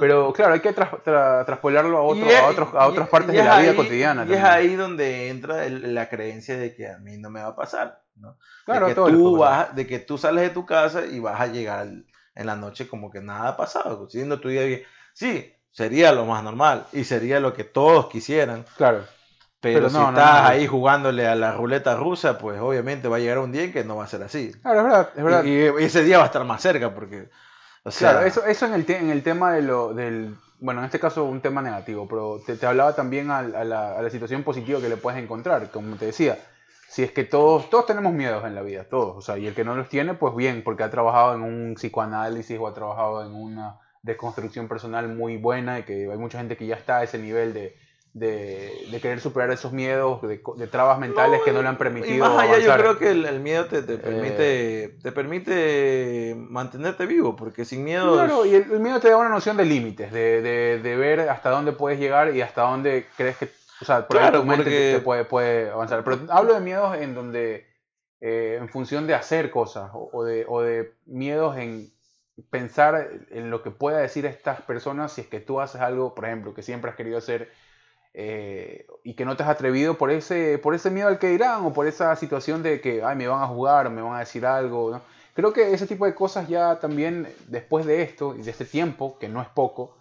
Pero, claro, hay que traspolarlo a, otro, a, otros, a otras partes de la vida cotidiana. Y es ahí donde entra la creencia de que a mí no me va a pasar. Claro, de que, tú vas, de que tú sales de tu casa y vas a llegar en la noche como que nada ha pasado, siendo tu día bien. Sí, sería lo más normal y sería lo que todos quisieran. Claro. Pero, si estás ahí jugándole a la ruleta rusa, pues obviamente va a llegar un día en que no va a ser así. Claro, es verdad, es verdad. Y, ese día va a estar más cerca porque... O sea, claro, eso, eso en, el en el tema de lo, del... Bueno, en este caso un tema negativo, pero te, te hablaba también a, la, a la situación positiva que le puedes encontrar, como te decía si es que todos, todos tenemos miedos en la vida, todos, o sea, y el que no los tiene, pues bien, porque ha trabajado en un psicoanálisis o ha trabajado en una desconstrucción personal muy buena y que hay mucha gente que ya está a ese nivel de, de, querer superar esos miedos, de, trabas mentales que no le han permitido. Y más allá, yo creo que el, miedo te, te permite, eh, te permite mantenerte vivo, porque sin miedo. Claro, y el, miedo te da una noción de límites, de, ver hasta dónde puedes llegar y hasta dónde crees que. O sea, por claro, tu mente te, puede, puede, avanzar. Pero hablo de miedos en donde. Eh, en función de hacer cosas o, de, o de miedos en pensar en lo que pueda decir estas personas si es que tú haces algo, por ejemplo, que siempre has querido hacer eh, y que no te has atrevido por ese, por ese miedo al que dirán o por esa situación de que Ay, me van a jugar, me van a decir algo. Creo que ese tipo de cosas ya también después de esto y de este tiempo, que no es poco,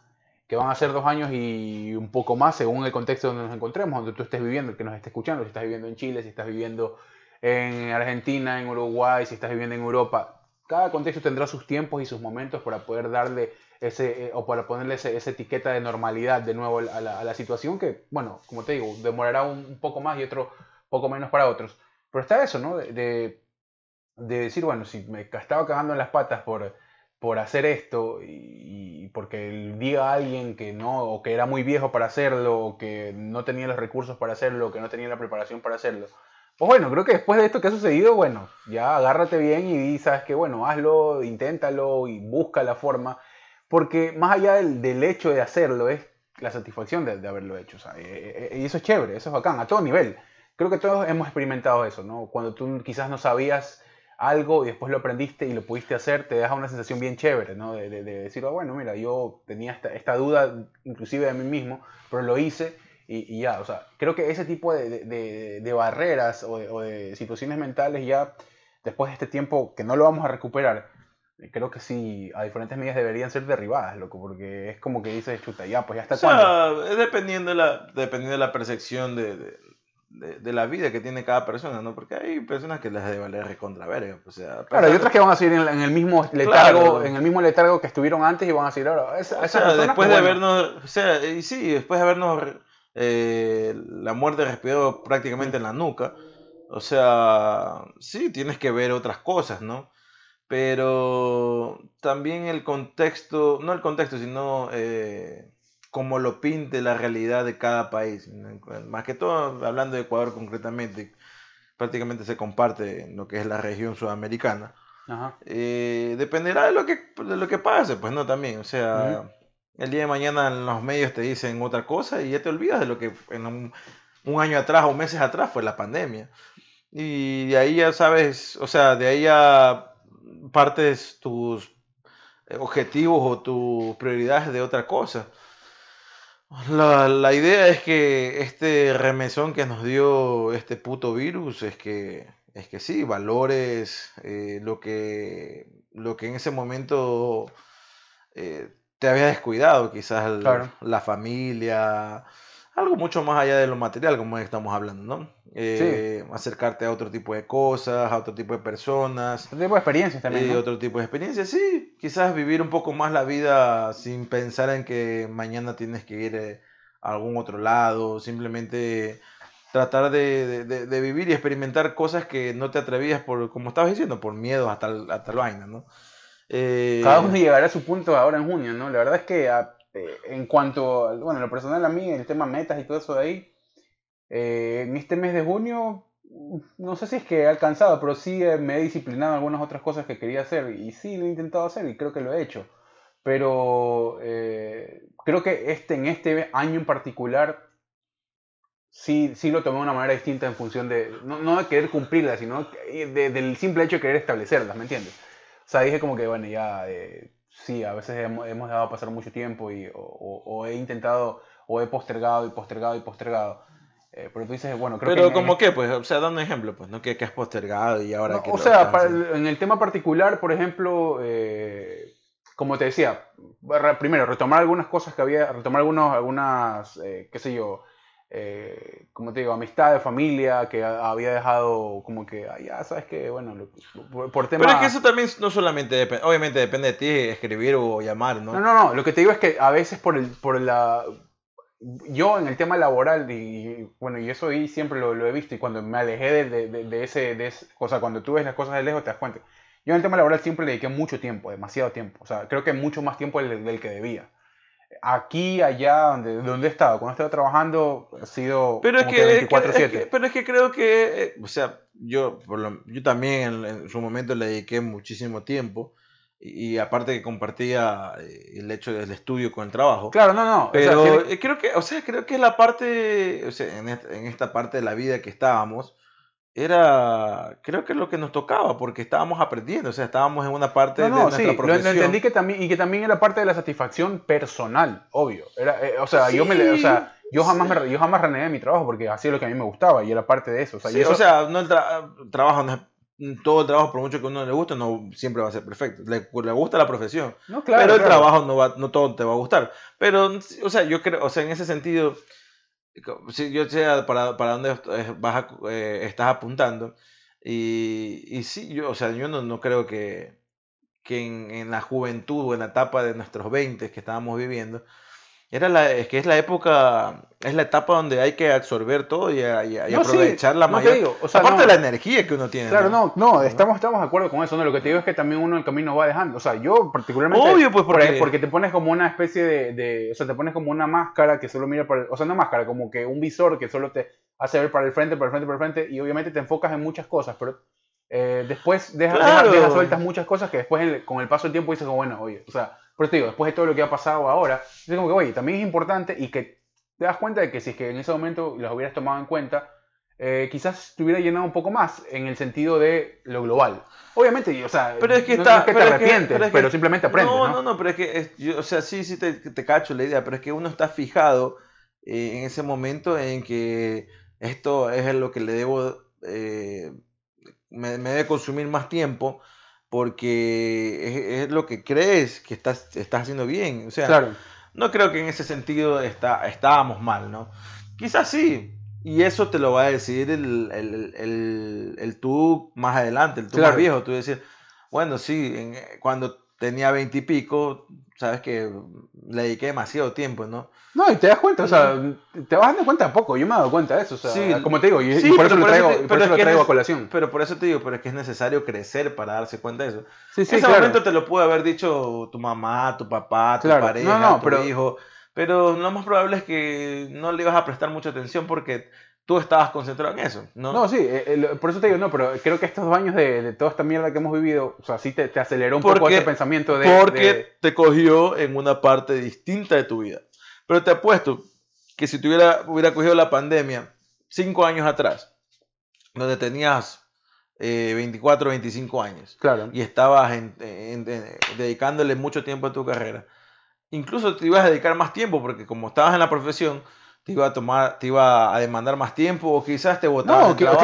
que van a ser dos años y un poco más según el contexto donde nos encontremos, donde tú estés viviendo, el que nos esté escuchando, si estás viviendo en Chile, si estás viviendo en Argentina, en Uruguay, si estás viviendo en Europa. Cada contexto tendrá sus tiempos y sus momentos para poder darle ese, eh, o para ponerle esa etiqueta de normalidad de nuevo a la, situación que, bueno, como te digo, demorará un, poco más y otro poco menos para otros. Pero está eso, ¿no? De, de, decir, bueno, si me estaba cagando en las patas por, por hacer esto y, porque diga alguien que no, o que era muy viejo para hacerlo, o que no tenía los recursos para hacerlo, o que no tenía la preparación para hacerlo. Pues bueno, creo que después de esto que ha sucedido, bueno, ya agárrate bien y di, que, bueno, hazlo, inténtalo y busca la forma porque más allá del, hecho de hacerlo, es la satisfacción de, haberlo hecho. Eh, eh, eh, y eso es chévere, eso es bacán, a todo nivel. Creo que todos hemos experimentado eso, ¿no? Cuando tú quizás no sabías algo y después lo aprendiste y lo pudiste hacer, te deja una sensación bien chévere, ¿no? De, decir, oh, bueno, mira, yo tenía esta, duda inclusive de mí mismo, pero lo hice y, ya, o sea, creo que ese tipo de, barreras o, o de situaciones mentales ya, después de este tiempo que no lo vamos a recuperar, creo que sí, a diferentes medidas deberían ser derribadas, loco, porque es como que dices, chuta, ya, pues ya está. O sea, es dependiendo de la, dependiendo de la percepción de, de, la vida que tiene cada persona, ¿no? Porque hay personas que les debe valer recontra verga, o sea... Claro, hay otras que van a seguir en, el mismo letargo, en el mismo letargo que estuvieron antes y van a seguir ahora. Esa, o sea, después de habernos, o sea, y sí, después de habernos eh, la muerte respirado prácticamente en la nuca, o sea, sí, tienes que ver otras cosas, ¿no? pero también el contexto, no el contexto, sino eh, como lo pinte la realidad de cada país. Más que todo, hablando de Ecuador concretamente, prácticamente se comparte lo que es la región sudamericana. Eh, dependerá de lo, que, de lo que pase, pues no también. O sea, el día de mañana en los medios te dicen otra cosa y ya te olvidas de lo que en un, un año atrás o meses atrás fue la pandemia. Y de ahí ya sabes, o sea, de ahí ya partes tus objetivos o tus prioridades de otra cosa. La, idea es que este remesón que nos dio este puto virus es que, es que sí, valores eh, lo, que, lo que en ese momento eh, te había descuidado, quizás la familia, algo mucho más allá de lo material, como estamos hablando, ¿no? Eh, acercarte a otro tipo de cosas, a otro tipo de personas. Otro tipo de experiencias también. ¿no? Otro tipo de experiencias, sí. Quizás vivir un poco más la vida sin pensar en que mañana tienes que ir eh, a algún otro lado, simplemente tratar de, de, vivir y experimentar cosas que no te atrevías por, como estabas diciendo, por miedo hasta, hasta la vaina, ¿no? Eh... Cada uno llegará a su punto ahora en junio, ¿no? La verdad es que eh, en cuanto, bueno, lo personal a mí, el tema metas y todo eso de ahí, eh, en este mes de junio, no sé si es que he alcanzado, pero sí me he disciplinado en algunas otras cosas que quería hacer y sí lo he intentado hacer y creo que lo he hecho. Pero eh, creo que este, en este año en particular sí, sí lo tomé de una manera distinta en función de, no, no de querer cumplirlas, sino del simple hecho de querer establecerlas, ¿me entiendes? O sea, dije como que, bueno, ya sí, a veces hemos, hemos dejado pasar mucho tiempo y, o, he intentado, o he postergado y postergado y postergado. Eh, pero tú dices, bueno, creo pero como que, pues, o sea, dando un ejemplo, pues, ¿no? Que, que has postergado y ahora que... O sea, en el tema particular, por ejemplo, eh, como te decía, primero, retomar algunas cosas que había, retomar algunos, algunas, eh, qué sé yo, como te digo, amistad, de familia, que había dejado como que, ya sabes que, bueno, por, tema... Pero es que eso también no solamente depende, obviamente depende de ti escribir o llamar, ¿no? No, no, no, lo que te digo es que a veces por, el, por la... Yo en el tema laboral, y, bueno, y eso ahí siempre lo, he visto, y cuando me alejé de, de, ese, de o sea, cuando tú ves las cosas de lejos te das cuenta. Yo en el tema laboral siempre le dediqué mucho tiempo, demasiado tiempo, o sea, creo que mucho más tiempo del, del que debía aquí, allá, donde, donde he estado, cuando he estado trabajando, ha sido pero es que, 24-7. pero es que creo que, eh, o sea, yo, yo también en, su momento le dediqué muchísimo tiempo. Y, aparte que compartía eh, el hecho del estudio con el trabajo. Claro, no, no. Pero creo que, o sea, creo que la parte, o sea, en, en esta parte de la vida que estábamos, era, creo que es lo que nos tocaba, porque estábamos aprendiendo, o sea, estábamos en una parte de nuestra sí, profesión. Lo entendí que también, y que también era parte de la satisfacción personal, obvio. Era, eh, o sea, yo me, o sea, yo jamás, me, yo jamás renegué mi trabajo porque hacía lo que a mí me gustaba y era parte de eso. O sea, o sea no el trabajo, todo el trabajo, por mucho que a uno le guste, no siempre va a ser perfecto. Le, le gusta la profesión, no, claro, pero el trabajo no, va, no todo te va a gustar. Pero, o sea, yo creo, o sea, en ese sentido si yo sé para, para dónde vas eh, estás apuntando. Y, y, sí, yo, o sea, yo no, no creo que, que en, en, la juventud o en la etapa de nuestros 20 que estábamos viviendo, era la, es que es la época, es la etapa donde hay que absorber todo y, aprovechar la mayor. aparte de la energía que uno tiene. Claro, no, no, estamos, estamos de acuerdo con eso. ¿no? Lo que te digo es que también uno el camino va dejando. O sea, yo particularmente. Obvio, pues porque... porque te pones como una especie de, de, O sea, te pones como una máscara que solo mira para el, O sea, una máscara, como que un visor que solo te hace ver para el frente, para el frente, para el frente. Y obviamente te enfocas en muchas cosas, pero. Eh, después dejas deja, sueltas muchas cosas que después con el paso del tiempo dices, bueno, oye, o sea, pero te digo, después de todo lo que ha pasado ahora, es como que, oye, también es importante y que te das cuenta de que si es que en ese momento los hubieras tomado en cuenta, eh, quizás te hubiera llenado un poco más en el sentido de lo global. Obviamente, o sea, pero es que, está, te arrepientes, pero, simplemente aprendes. No, no, no, pero es que, yo, o sea, sí, sí te, te, cacho la idea, pero es que uno está fijado eh, en ese momento en que esto es lo que le debo, eh, me, me, debe consumir más tiempo porque es, lo que crees que estás, estás haciendo bien. O sea, no creo que en ese sentido está, estábamos mal, ¿no? Quizás sí, y eso te lo va a decir el, el, el, tú más adelante, el tú más viejo. Tú decir, bueno, sí, en, cuando tenía veintipico, sabes que le dediqué demasiado tiempo, ¿no? No, y te das cuenta, o sea, te vas dando cuenta poco, yo me he dado cuenta de eso, o sea, como te digo, y, por eso lo traigo, por eso lo traigo a colación. Pero por eso te digo, pero es que es necesario crecer para darse cuenta de eso. Sí, sí, en ese momento te lo puede haber dicho tu mamá, tu papá, tu pareja, tu hijo, pero lo más probable es que no le ibas a prestar mucha atención porque tú estabas concentrado en eso, ¿no? No, sí, eh, por eso te digo, no, pero creo que estos dos años de, toda esta mierda que hemos vivido, o sea, sí te, aceleró un poco ese pensamiento de... Porque te cogió en una parte distinta de tu vida. Pero te apuesto que si tuviera, hubiera cogido la pandemia cinco años atrás, donde tenías 24 o 25 años, claro. y estabas dedicándole mucho tiempo a tu carrera, incluso te ibas a dedicar más tiempo, porque como estabas en la profesión, te iba a tomar, te iba a demandar más tiempo o quizás te votaban No, claro,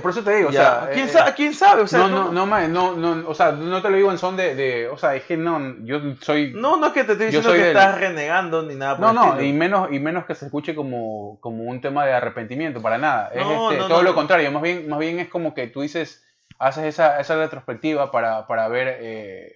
por eso te digo, o sea, ¿quién, sabe, ¿quién sabe? O sea, no, no, no, no, no, o sea, no te lo digo en son de, de, o sea, es que no, yo soy... No, no es que te estoy diciendo que estás renegando ni nada por No, no, y menos, y menos que se escuche como, como un tema de arrepentimiento, para nada. Es este, todo lo contrario, más bien, más bien es como que tú dices, haces esa, esa retrospectiva para, para ver... Eh,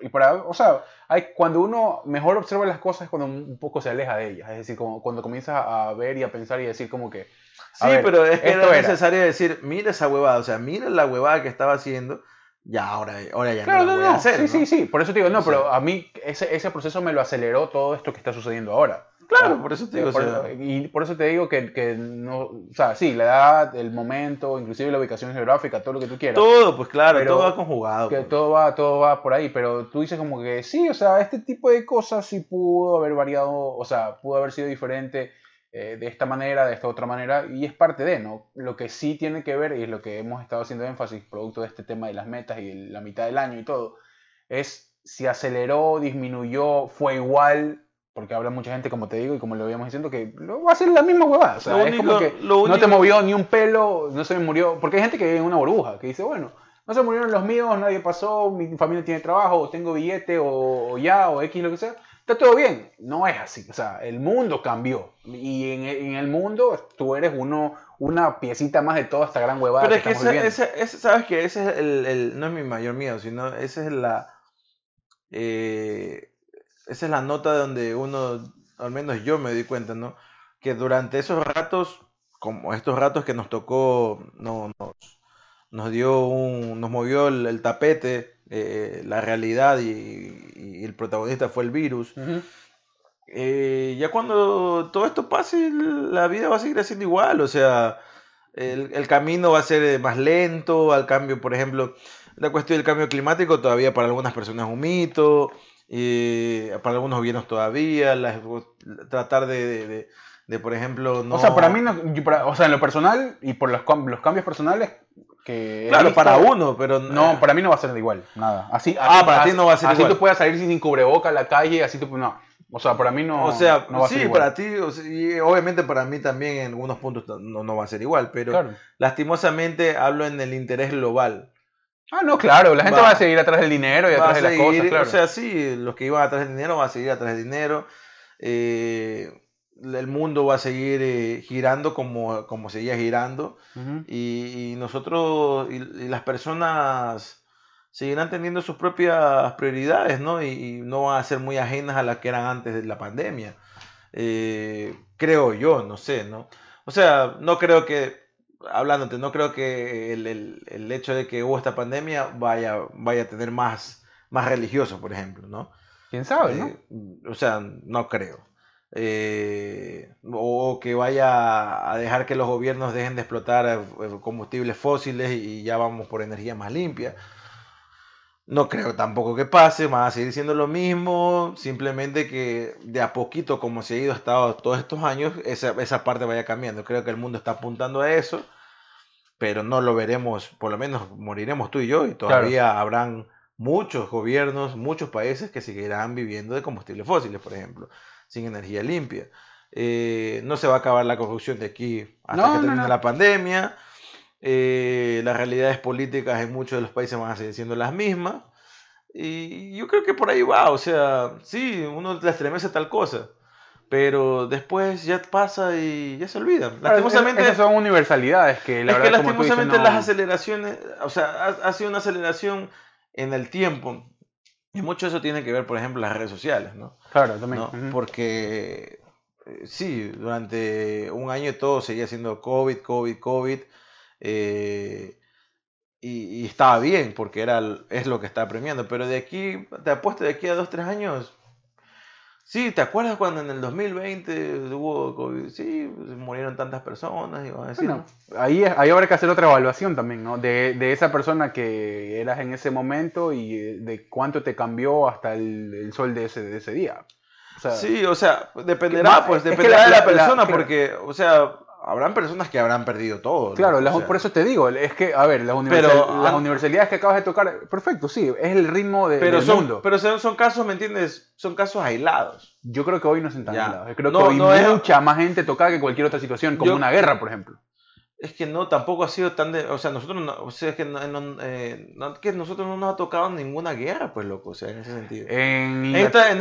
y para, o sea, hay, cuando uno mejor observa las cosas es cuando un poco se aleja de ellas, es decir, como cuando comienzas a ver y a pensar y decir como que... Sí, pero es que era necesario decir, mira esa huevada, o sea, mira la huevada que estaba haciendo, ya ahora, ahora ya no la voy a hacer. Sí, sí, sí, por eso te digo, no, pero a mí ese, ese proceso me lo aceleró todo esto que está sucediendo ahora. Claro, por eso te digo. y por eso te digo que, que, no. O sea, sí, la edad, el momento, inclusive la ubicación geográfica, todo lo que tú quieras. Todo, pues claro, todo va conjugado. Que pues. todo, va, todo va por ahí, pero tú dices como que sí, o sea, este tipo de cosas sí pudo haber variado, o sea, pudo haber sido diferente eh, de esta manera, de esta otra manera, y es parte de, ¿no? Lo que sí tiene que ver, y es lo que hemos estado haciendo énfasis, producto de este tema de las metas y la mitad del año y todo, es si aceleró, disminuyó, fue igual porque habla mucha gente, como te digo, y como lo habíamos diciendo, que lo va a hacer la misma huevada. O sea, es como que no te movió ni un pelo, no se me murió. Porque hay gente que vive en una burbuja, que dice, bueno, no se murieron los míos, nadie pasó, mi familia tiene trabajo, o tengo billete, o, ya, o X, lo que sea. Está todo bien. No es así. O sea, el mundo cambió. Y en, el mundo tú eres uno, una piecita más de toda esta gran huevada. Pero es que, ese, sabes que ese es el, el, no es mi mayor miedo, sino ese es la... Eh, esa es la nota donde uno, al menos yo me di cuenta, ¿no? Que durante esos ratos, como estos ratos que nos tocó, no, nos, nos dio un, nos movió el, tapete, eh, la realidad y, el protagonista fue el virus. eh, ya cuando todo esto pase, la vida va a seguir siendo igual, o sea, el, camino va a ser más lento, al cambio, por ejemplo, la cuestión del cambio climático todavía para algunas personas es un mito, eh, para algunos gobiernos todavía, tratar de, por ejemplo, no... O sea, para mí, no, o sea, en lo personal y por los, los cambios personales, que claro, para uno, pero no, para mí no va a ser igual, nada. Así, ah, para ti no va a ser igual. Así tú puedas salir sin cubreboca a la calle, así tú, no. O sea, para mí no. O sea, sí, para ti, y obviamente para mí también en algunos puntos no, va a ser igual, pero lastimosamente hablo en el interés global. Ah, no, claro, la gente va, a seguir atrás del dinero y atrás de las cosas, claro. O sea, sí, los que iban atrás del dinero van a seguir atrás del dinero. Eh, el mundo va a seguir eh, girando como, como seguía girando. y, nosotros, y las personas seguirán teniendo sus propias prioridades, ¿no? Y, no van a ser muy ajenas a las que eran antes de la pandemia. Eh, creo yo, no sé, ¿no? O sea, no creo que, hablándote, no creo que el, hecho de que hubo esta pandemia vaya, vaya a tener más, más religiosos, por ejemplo, ¿no? ¿Quién sabe, no? Eh, o sea, no creo. Eh, o que vaya a dejar que los gobiernos dejen de explotar combustibles fósiles y ya vamos por energía más limpia. No creo tampoco que pase, va a seguir siendo lo mismo, simplemente que de a poquito, como se ha ido estado todos estos años, esa, esa parte vaya cambiando. Creo que el mundo está apuntando a eso, pero no lo veremos, por lo menos moriremos tú y yo, y todavía habrán muchos gobiernos, muchos países que seguirán viviendo de combustibles fósiles, por ejemplo, sin energía limpia. Eh, no se va a acabar la corrupción de aquí hasta que termine la pandemia. Eh, las realidades políticas en muchos de los países van a seguir siendo las mismas. Y yo creo que por ahí va, o sea, sí, uno le estremece tal cosa, pero después ya pasa y ya se olvida. lastimosamente, esas son universalidades que la es que lastimosamente las aceleraciones, o sea, ha, sido una aceleración en el tiempo. Y mucho eso tiene que ver, por ejemplo, las redes sociales, ¿no? Claro, también. Porque eh, sí, durante un año todo seguía siendo COVID, COVID, COVID. Eh, y, estaba bien porque era, es lo que estaba premiando. Pero de aquí, te apuesto de aquí a dos, tres años. Sí, ¿te acuerdas cuando en el 2020 hubo COVID? Sí, murieron tantas personas. Y a decir, ahí, ahí habrá que hacer otra evaluación también, ¿no? De, de, esa persona que eras en ese momento y de cuánto te cambió hasta el, el sol de ese, de ese día. sí, o sea, dependerá, pues, dependerá de la, persona, porque, o sea, habrán personas que habrán perdido todo. Claro, por eso te digo, es que, a ver, las, universalidades que acabas de tocar, perfecto, sí, es el ritmo de, pero del son, mundo. Pero son, son, casos, ¿me entiendes? Son casos aislados. Yo creo que hoy no son tan aislados. creo que hoy hay mucha más gente tocada que cualquier otra situación, como una guerra, por ejemplo. Es que no, tampoco ha sido tan de. O sea, nosotros no. O sea, es que, eh, que nosotros no nos ha tocado ninguna guerra, pues, loco. O sea, en ese sentido. En,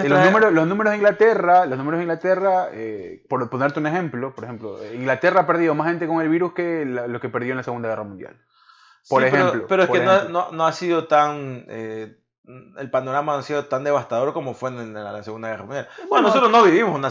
los, números, los números de Inglaterra, los números de Inglaterra, eh, por ponerte un ejemplo, por ejemplo, Inglaterra ha perdido más gente con el virus que lo que perdió en la Segunda Guerra Mundial. Por ejemplo. Pero, es que no, no, ha sido tan. Eh, el panorama ha sido tan devastador como fue en, la, Segunda Guerra Mundial. Bueno, nosotros no vivimos una...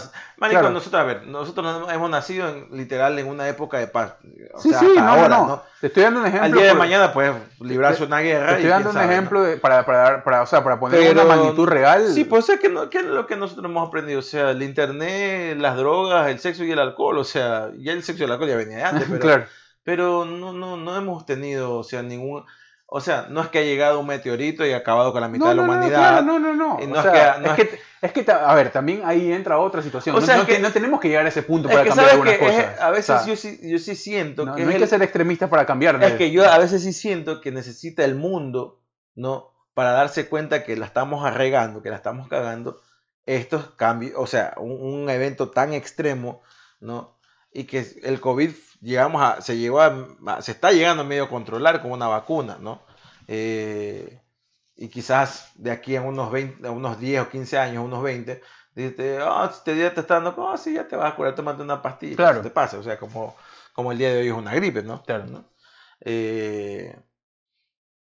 nosotros, a ver, nosotros hemos nacido en, literal en una época de paz. sí, sí, no, no, Te estoy dando un ejemplo. Al día de mañana puedes librarse una guerra. Te estoy dando un ejemplo para, para, para, o sea, para poner una magnitud real. Sí, pues es que, es lo que nosotros hemos aprendido. O sea, el internet, las drogas, el sexo y el alcohol. O sea, ya el sexo y el alcohol ya venía de antes. Pero, claro. pero no, no, no hemos tenido, o sea, ningún o sea, no es que ha llegado un meteorito y ha acabado con la mitad de la humanidad. No, no, no, no. es, que, es, que, a ver, también ahí entra otra situación. O sea, no, que, no, tenemos que llegar a ese punto para cambiar algunas cosas. a veces yo, sí, yo sí siento que. No hay que ser extremista para cambiar. Es que yo a veces sí siento que necesita el mundo, ¿no? Para darse cuenta que la estamos arregando, que la estamos cagando, estos cambios, o sea, un, evento tan extremo, ¿no? Y que el COVID llegamos a, se llegó a, se está llegando a medio controlar con una vacuna, ¿no? Eh, y quizás de aquí a unos, 20, unos 10 o 15 años, unos 20, dices, oh, este día te está dando, oh, sí, ya te vas a curar tomando una pastilla. Claro. te pasa, o sea, como, como el día de hoy es una gripe, ¿no? Claro. ¿no? Eh,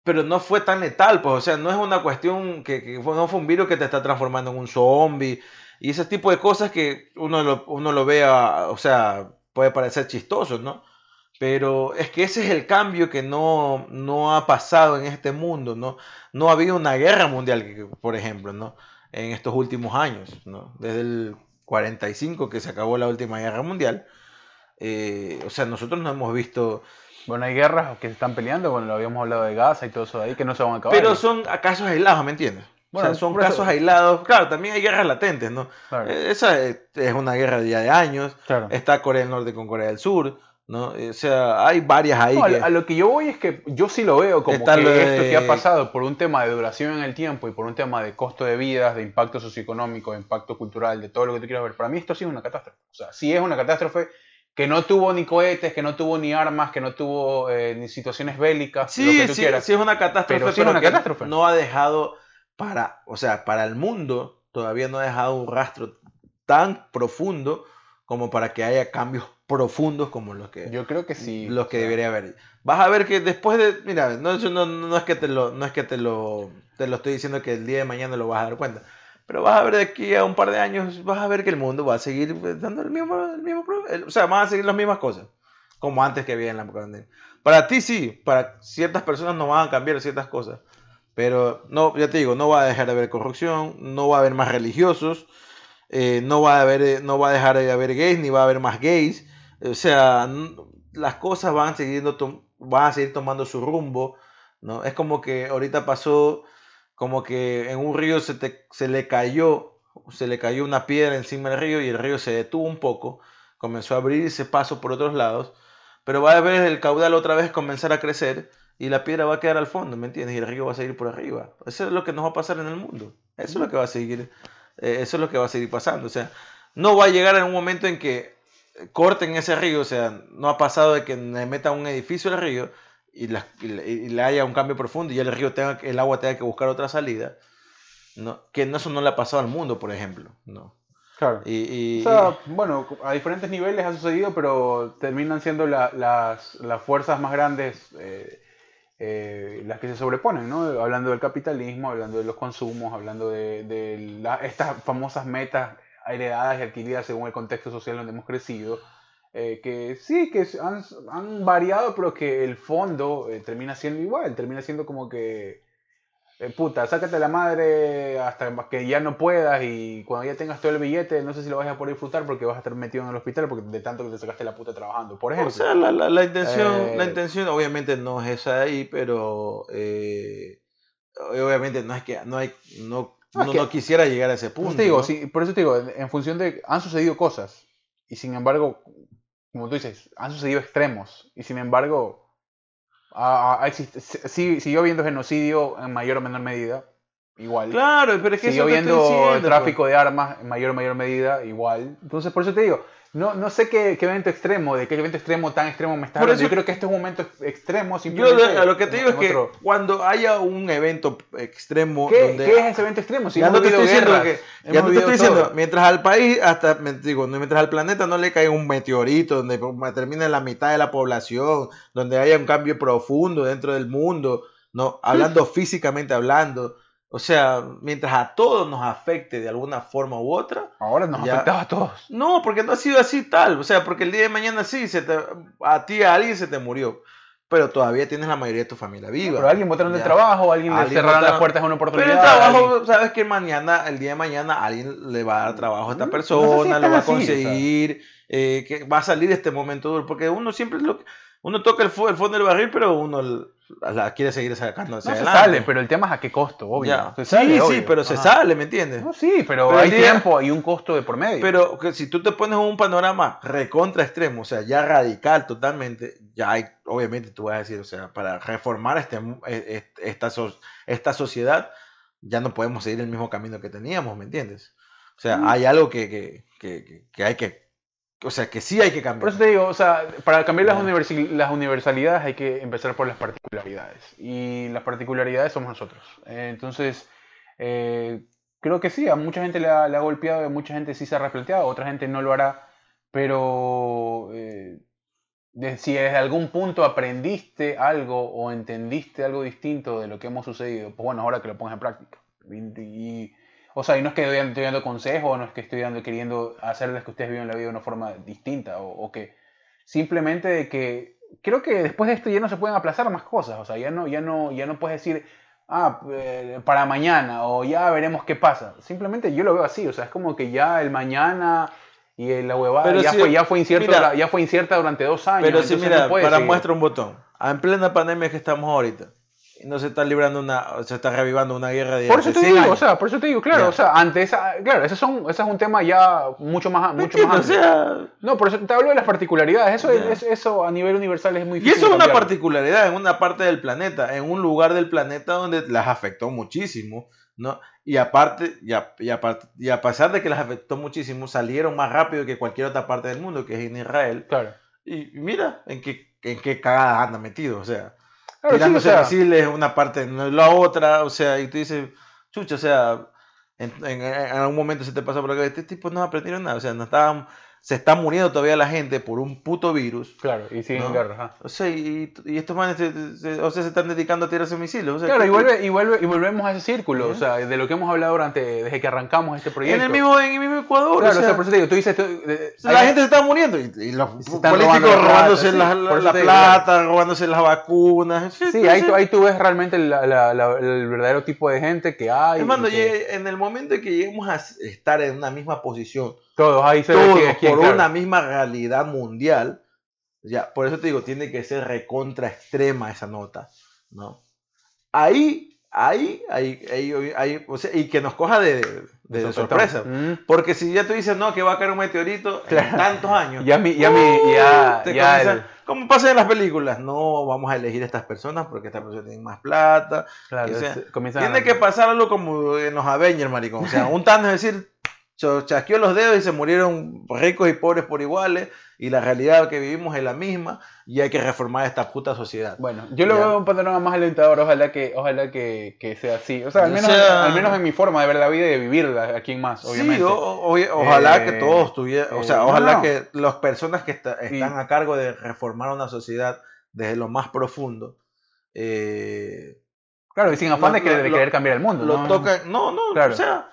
pero no fue tan letal, pues, o sea, no es una cuestión que, que no fue un virus que te está transformando en un zombie y ese tipo de cosas que uno lo, uno lo ve, o sea, puede parecer chistoso, ¿no? Pero es que ese es el cambio que no, no ha pasado en este mundo, ¿no? No ha habido una guerra mundial, por ejemplo, ¿no? En estos últimos años, ¿no? Desde el 45 que se acabó la última guerra mundial. Eh, o sea, nosotros no hemos visto... Bueno, hay guerras que se están peleando, bueno, lo habíamos hablado de Gaza y todo eso de ahí, que no se van a acabar. Pero son casos aislados, ¿me entiendes? Bueno, son casos aislados. Claro, también hay guerras latentes, ¿no? Eh, esa es una guerra de ya de años. Está Corea del Norte con Corea del Sur. ¿no? O sea, hay varias ahí. A lo que yo voy es que yo sí lo veo como que esto que ha pasado por un tema de duración en el tiempo y por un tema de costo de vidas, de impacto socioeconómico, de impacto cultural, de todo lo que tú quieras ver. Para mí esto sí es una catástrofe. O sea, sí es una catástrofe que no tuvo ni cohetes, que no tuvo ni armas, que no tuvo eh, ni situaciones bélicas. Sí, lo que tú sí, quieras. sí es una catástrofe, pero, sí es una catástrofe. no ha dejado para, o sea, para el mundo, todavía no ha dejado un rastro tan profundo como para que haya cambios profundos como los que yo creo que sí los que debería haber. Vas a ver que después de mira no, no, no es que te lo no es que te lo te lo estoy diciendo que el día de mañana lo vas a dar cuenta pero vas a ver de aquí a un par de años vas a ver que el mundo va a seguir dando el mismo el mismo o sea van a seguir las mismas cosas como antes que había en la pandemia para ti sí para ciertas personas no van a cambiar ciertas cosas pero no ya te digo no va a dejar de haber corrupción no va a haber más religiosos eh, no va a haber eh, no va a dejar de haber gays ni va a haber más gays o sea, las cosas van, siguiendo van a seguir tomando su rumbo, ¿no? Es como que ahorita pasó como que en un río se, se le cayó, se le cayó una piedra encima del río y el río se detuvo un poco, comenzó a abrirse paso por otros lados, pero va a ver el caudal otra vez comenzar a crecer y la piedra va a quedar al fondo, ¿me entiendes? Y el río va a seguir por arriba. Eso es lo que nos va a pasar en el mundo. Eso es lo que va a seguir, eh, eso es lo que va a seguir pasando. O sea, no va a llegar en un momento en que corten ese río, o sea, no ha pasado de que le metan un edificio al río y, le haya un cambio profundo y el río tenga, el agua tenga que buscar otra salida, ¿no? que eso no le ha pasado al mundo, por ejemplo, ¿no? Claro. Y, o sea, bueno, a diferentes niveles ha sucedido, pero terminan siendo las, las, fuerzas más grandes eh, eh, las que se sobreponen, ¿no? Hablando del capitalismo, hablando de los consumos, hablando de, estas famosas metas heredadas y adquiridas según el contexto social donde hemos crecido, eh, que sí, que han, han, variado, pero que el fondo eh, termina siendo igual, termina siendo como que, eh, puta, sácate la madre hasta que ya no puedas y cuando ya tengas todo el billete, no sé si lo vas a poder disfrutar porque vas a estar metido en el hospital porque de tanto que te sacaste la puta trabajando, por ejemplo. O sea, la, la, la intención, la intención obviamente no es esa ahí, pero obviamente no es que no hay, no no quisiera llegar a ese punto. digo, por eso te digo, en función de. Han sucedido cosas. Y sin embargo, como tú dices, han sucedido extremos. Y sin embargo, ha, siguió habiendo genocidio en mayor o menor medida. Igual. Claro, pero es que Siguió habiendo tráfico pues. de armas en mayor o menor medida. Igual. Entonces, por eso te digo, no, no sé qué, evento extremo, de qué evento extremo tan extremo me estás hablando. Yo creo que este es un momento extremo. Yo lo que te digo es que cuando haya un evento extremo. ¿Qué, donde, ¿qué es ese evento extremo? Si ya no te estoy diciendo que. Ya no te estoy diciendo, mientras al país, hasta, digo, mientras al planeta no le cae un meteorito, donde termine la mitad de la población, donde haya un cambio profundo dentro del mundo, ¿no? Hablando físicamente hablando o sea, mientras a todos nos afecte de alguna forma u otra. Ahora nos afectaba a todos. No, porque no ha sido así tal. O sea, porque el día de mañana sí, se te, a ti, a alguien se te murió. Pero todavía tienes la mayoría de tu familia viva. Pero alguien botaron del trabajo, alguien, le cerraron las puertas a una oportunidad. Pero el trabajo, sabes que mañana, el día de mañana, alguien le va a dar trabajo a esta mm, persona, lo va a conseguir, eh, que va a salir de este momento duro. Porque uno siempre lo uno toca el, el fondo del barril, pero uno la quiere seguir sacando hacia no se sale, pero el tema es a qué costo, obvio. sí, sí, pero se sale, ¿me entiendes? No, sí, pero, hay tiempo y un costo de por medio. Pero que si tú te pones un panorama recontra extremo, o sea, ya radical totalmente, ya hay, obviamente tú vas a decir, o sea, para reformar este, e, e, esta, esta sociedad, ya no podemos seguir el mismo camino que teníamos, ¿me entiendes? O sea, mm. hay algo que, que, que, que hay que o sea, que sí hay que cambiar. Por eso te digo, o sea, para cambiar las, las universalidades hay que empezar por las particularidades. Y las particularidades somos nosotros. Eh, entonces, eh, creo que sí, a mucha gente le ha, golpeado, a mucha gente sí se ha replanteado, a otra gente no lo hará. Pero eh, si desde algún punto aprendiste algo o entendiste algo distinto de lo que hemos sucedido, pues bueno, ahora que lo pongas en práctica. y o sea, y no es que estoy dando consejos, no es que estoy dando, queriendo hacerles que ustedes vivan la vida de una forma distinta, o, que simplemente de que creo que después de esto ya no se pueden aplazar más cosas, o sea, ya no, ya no, ya no puedes decir, ah, eh, para mañana o ya veremos qué pasa. Simplemente yo lo veo así, o sea, es como que ya el mañana y la huevada ya, fue, ya, fue incierta, ya fue incierta durante dos años. Pero si mira, para muestra un botón, en plena pandemia que estamos ahorita, no se está librando una, se está revivando una guerra de Por eso te digo, o sea, por eso te digo, claro, o sea, ante esa, claro, ese, son, ese es un tema ya mucho más, mucho más no, por eso te hablo de las particularidades, eso, es, eso a nivel universal es muy difícil. Y eso es una particularidad en una parte del planeta, en un lugar del planeta donde las afectó muchísimo, ¿no? Y aparte, y a, y, y a pesar de que las afectó muchísimo, salieron más rápido que cualquier otra parte del mundo, que es en Israel. Claro. Y mira en qué, en qué cagada anda metido, o sea tirándose sí, misiles una parte, no la otra, o sea, y tú dices, chucha, o sea, en, en, algún momento se te pasa por acá, este tipo no aprendieron nada, o sea, no estaban se está muriendo todavía la gente por un puto virus. Claro, y siguen en guerra. O sea, y, y estos manes se, o sea, se están dedicando a tirarse misiles. O sea, claro, y, vuelve, y, vuelve, y volvemos a ese círculo, o sea, de lo que hemos hablado durante, desde que arrancamos este proyecto. En el mismo, en el mismo Ecuador. Claro, o sea, por eso te digo, tú dices... la gente se está muriendo y, los políticos robándose la, la, plata, robándose las vacunas. Sí, ahí, tú, ahí tú ves realmente el verdadero tipo de gente que hay. Hermano, en el momento en que lleguemos a estar en una misma posición todos ahí se Todos por una misma realidad mundial. Ya, por eso te digo, tiene que ser recontra extrema esa nota, ¿no? Ahí, ahí, ahí, ahí, ahí o sea, y que nos coja de, de, sorpresa. Mm. Porque si ya tú dices, no, que va a caer un meteorito en tantos años. Ya mi, ya mi, ya, ya Como pasa en las películas, no vamos a elegir a estas personas porque estas personas tienen más plata. tiene que pasar algo como en los Avengers, maricón. O sea, un tanto es decir, chasqueó los dedos y se murieron ricos y pobres por iguales y la realidad que vivimos es la misma y hay que reformar esta puta sociedad. Bueno, yo lo veo un panorama más alentador, ojalá que ojalá que, que sea así. O sea, al menos, al menos en mi forma de ver la vida y de vivirla aquí en más, obviamente. Sí, ojalá que eh, todos tuvieran, o sea, eh, ojalá que las personas que están a cargo de reformar una sociedad desde lo más profundo eh, Claro, y sin afán de, querer, cambiar el mundo. Lo ¿no? tocan, no, no, o sea,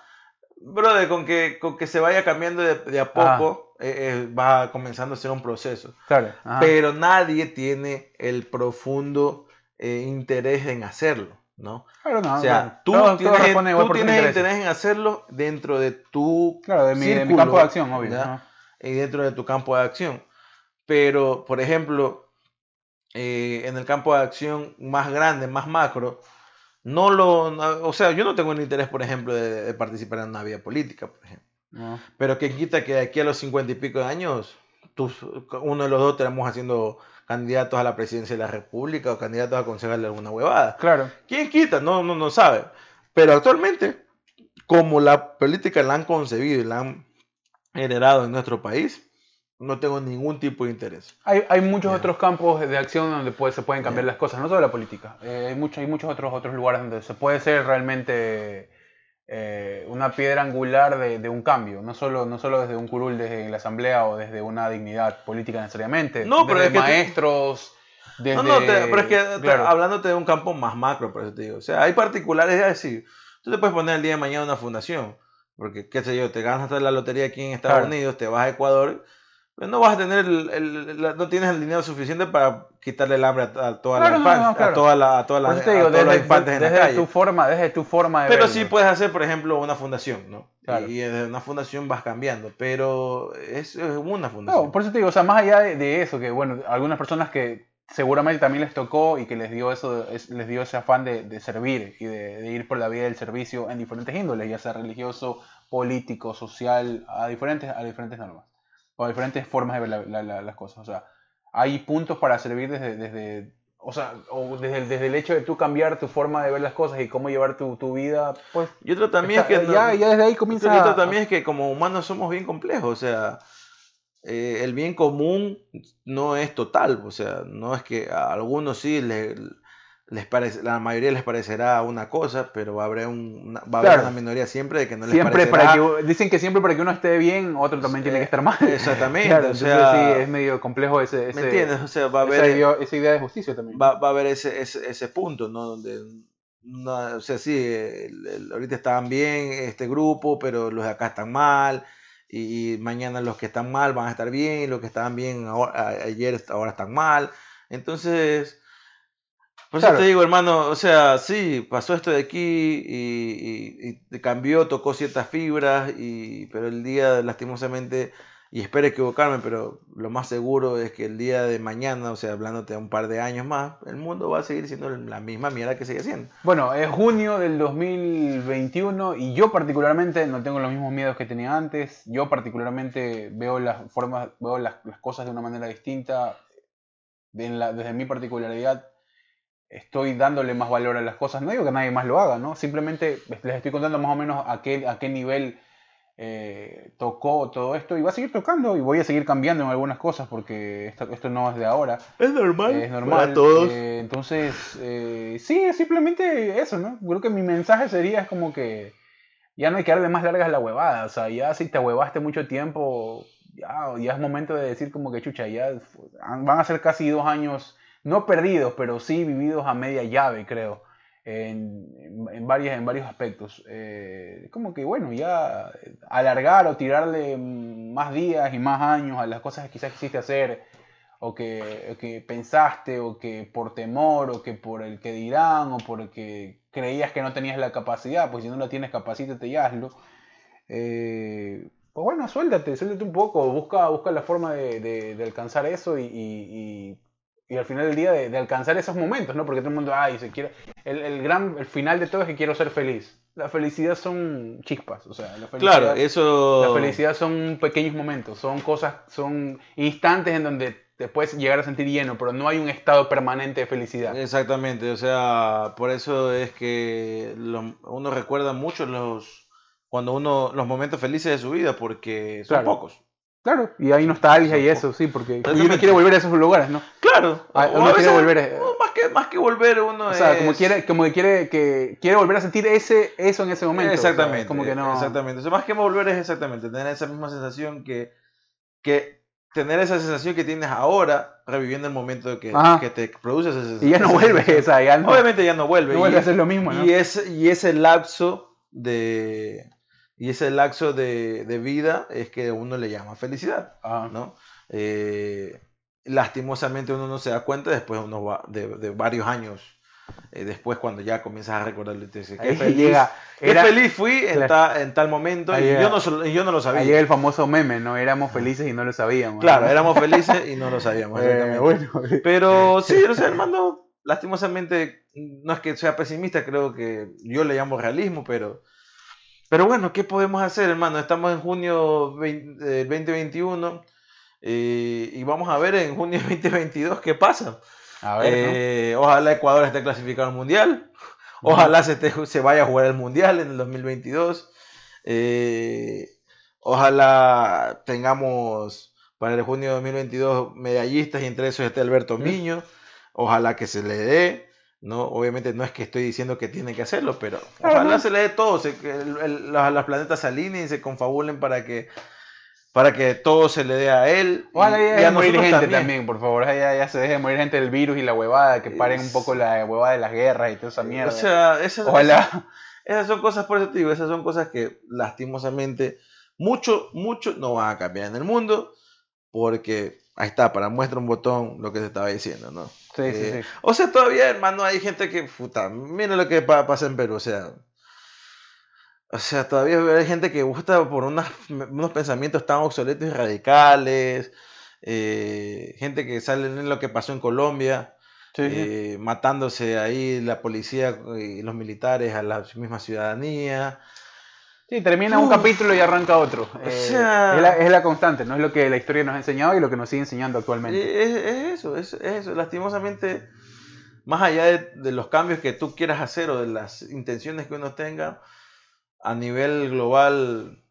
brother, con que, con que se vaya cambiando de, a poco, eh, eh, va comenzando a ser un proceso. Claro. Pero nadie tiene el profundo eh, interés en hacerlo, ¿no? Claro, no. O sea, tú tienes, tú tienes interés en hacerlo dentro de tu claro, de mi, campo de acción, obvio. Y dentro de tu campo de acción. Pero, por ejemplo, en el campo de acción más grande, más macro, no lo, o sea, yo no tengo el interés, por ejemplo, de, participar en una vía política, por ejemplo. Pero que quita que de aquí a los cincuenta y pico de años, uno de los dos tenemos haciendo candidatos a la presidencia de la República o candidatos a aconsejarle alguna huevada. Claro. ¿Quién quita? No, no, no sabe. Pero actualmente, como la política la han concebido y la han generado en nuestro país, no tengo ningún tipo de interés. Hay, hay muchos otros campos de acción donde puede, se pueden cambiar las cosas, no solo la política. Eh, hay, mucho, hay muchos otros, otros lugares donde se puede ser realmente eh, una piedra angular de, de, un cambio, no solo, no solo desde un curul, desde la asamblea o desde una dignidad política necesariamente. No, pero desde es maestros. Desde, no, no, pero es que hablándote de un campo más macro, por eso te digo. O sea, hay particulares de decir, tú te puedes poner el día de mañana una fundación, porque, qué sé yo, te ganas la lotería aquí en Estados Unidos, te vas a Ecuador pues no vas a tener el, no tienes el dinero suficiente para quitarle el hambre a, toda la infancia, a toda la, a toda la, digo, desde, los infantes en la calle. Tu forma, desde tu forma de Pero sí puedes hacer, por ejemplo, una fundación, ¿no? Y, desde una fundación vas cambiando, pero es, es una fundación. No, por eso te digo, o sea, más allá de, eso, que bueno, algunas personas que seguramente también les tocó y que les dio eso, les dio ese afán de, de servir y de, de, ir por la vía del servicio en diferentes índoles, ya sea religioso, político, social, a diferentes, a diferentes normas o diferentes formas de ver las cosas. O sea, hay puntos para servir desde, desde o sea, o desde, el, desde el hecho de tú cambiar tu forma de ver las cosas y cómo llevar tu, tu vida, pues... Y otro también es que... Ya, ya, desde ahí comienza... Y otro también es que como humanos somos bien complejos, o sea, eh, el bien común no es total, o sea, no es que a algunos sí les les parece, la mayoría les parecerá una cosa, pero va a haber, una, va a haber una minoría siempre de que no les siempre Para que, dicen que siempre para que uno esté bien, otro también tiene que estar mal. Exactamente. o sea, sí, es medio complejo ese, ese ¿Me entiendes? O sea, va a haber... Esa idea, de justicia también. Va, va a haber ese, ese, ese, punto, ¿no? Donde... o sea, sí, ahorita estaban bien este grupo, pero los de acá están mal. Y, mañana los que están mal van a estar bien, y los que estaban bien ayer ahora están mal. Entonces Por eso te digo, hermano, o sea, sí, pasó esto de aquí y, y, cambió, tocó ciertas fibras, y, pero el día, lastimosamente, y espero equivocarme, pero lo más seguro es que el día de mañana, o sea, hablándote un par de años más, el mundo va a seguir siendo la misma mierda que sigue siendo. Bueno, es junio del 2021 y yo particularmente no tengo los mismos miedos que tenía antes. Yo particularmente veo las formas, veo las, cosas de una manera distinta. desde mi particularidad, estoy dándole más valor a las cosas. No digo que nadie más lo haga, ¿no? Simplemente les estoy contando más o menos a qué, a qué nivel eh, tocó todo esto y va a seguir tocando y voy a seguir cambiando en algunas cosas porque esto, esto no es de ahora. Es normal. Es normal. Para todos. Eh, entonces, eh, sí, es simplemente eso, ¿no? Creo que mi mensaje sería es como que ya no hay que darle más largas la huevada. O sea, ya si te huevaste mucho tiempo, ya, ya es momento de decir como que chucha, ya van a ser casi dos años, no perdidos, pero sí vividos a media llave, creo en, en, varias, en varios aspectos. Eh, como que, bueno, ya alargar o tirarle más días y más años a las cosas que quizás quisiste hacer, o que, que pensaste, o que por temor, o que por el que dirán, o porque creías que no tenías la capacidad, pues si no la tienes, capacítate y hazlo. Eh, pues bueno, suéltate, suéltate un poco, busca, busca la forma de, alcanzar eso y al final del día de, alcanzar esos momentos, ¿no? Porque todo el mundo, ay, se quiere... El, gran, el final de todo es que quiero ser feliz. La felicidad son chispas, o sea, la felicidad, claro, eso... La felicidad son pequeños momentos, son cosas, son instantes en donde te puedes llegar a sentir lleno, pero no hay un estado permanente de felicidad. Exactamente, o sea, por eso es que uno recuerda mucho los, cuando uno, los momentos felices de su vida, porque son pocos. Claro, y hay nostalgia y eso, sí, porque uno quiere volver a esos lugares, ¿no? Claro, ah, uno quiere volver a... más que más que volver uno o sea, como quiere como que quiere que quiere volver a sentir ese eso en ese momento. Exactamente. como que no Exactamente. O sea, más que volver es exactamente tener esa misma sensación que que tener esa sensación que tienes ahora reviviendo el momento que, que te produce esa sensación. Y ya no vuelve, o sea, ya no, Obviamente ya no vuelve. No vuelve a ser lo mismo, ¿no? Y ese y ese lapso de y ese laxo de, vida es que uno le llama felicidad, ¿no? Eh, lastimosamente uno no se da cuenta después uno va de, varios años eh, después cuando ya comienzas a recordarlo te dice qué feliz, llega, feliz fui en, tal momento y yo, no, yo no lo sabía. Ahí llega el famoso meme, ¿no? Éramos felices y no lo sabíamos. Claro, éramos felices y no lo sabíamos. Eh, bueno. Pero sí, o sea, hermano, lastimosamente, no es que sea pesimista, creo que yo le llamo realismo, pero pero bueno, ¿qué podemos hacer, hermano? Estamos en junio 2021 eh, y vamos a ver en junio 2022 qué pasa. A ver, eh, Ojalá Ecuador esté clasificado al Mundial. Ojalá se, se, vaya a jugar el Mundial en el 2022. Eh, ojalá tengamos para el junio 2022 medallistas y entre esos esté Alberto Miño. Ojalá que se le dé. No, obviamente no es que estoy diciendo que tiene que hacerlo, pero ojalá se le dé todo, que los, planetas se alineen y se confabulen para que para que todo se le dé a él. Ojalá ya, ya morir gente también. por favor. Ya, se deje de morir gente del virus y la huevada, que paren un poco la huevada de las guerras y toda esa mierda. O sea, esas, Ojalá. Esas, son cosas, por eso te digo, esas son cosas que lastimosamente mucho, mucho no van a cambiar en el mundo, porque ahí está, para muestra un botón lo que se estaba diciendo, ¿no? Sí, sí, eh, sí. O sea, todavía, hermano, hay gente que, puta, mira lo que pasa en Perú, o sea. O sea, todavía hay gente que gusta por unos pensamientos tan obsoletos y radicales. Eh, gente que sale en lo que pasó en Colombia, eh, matándose ahí la policía y los militares a la misma ciudadanía. Sí, termina un capítulo y arranca otro. es, la, constante, no es lo que la historia nos ha enseñado y lo que nos sigue enseñando actualmente. Es, eso, es, eso. Lastimosamente, más allá de, los cambios que tú quieras hacer o de las intenciones que uno tenga, a nivel global,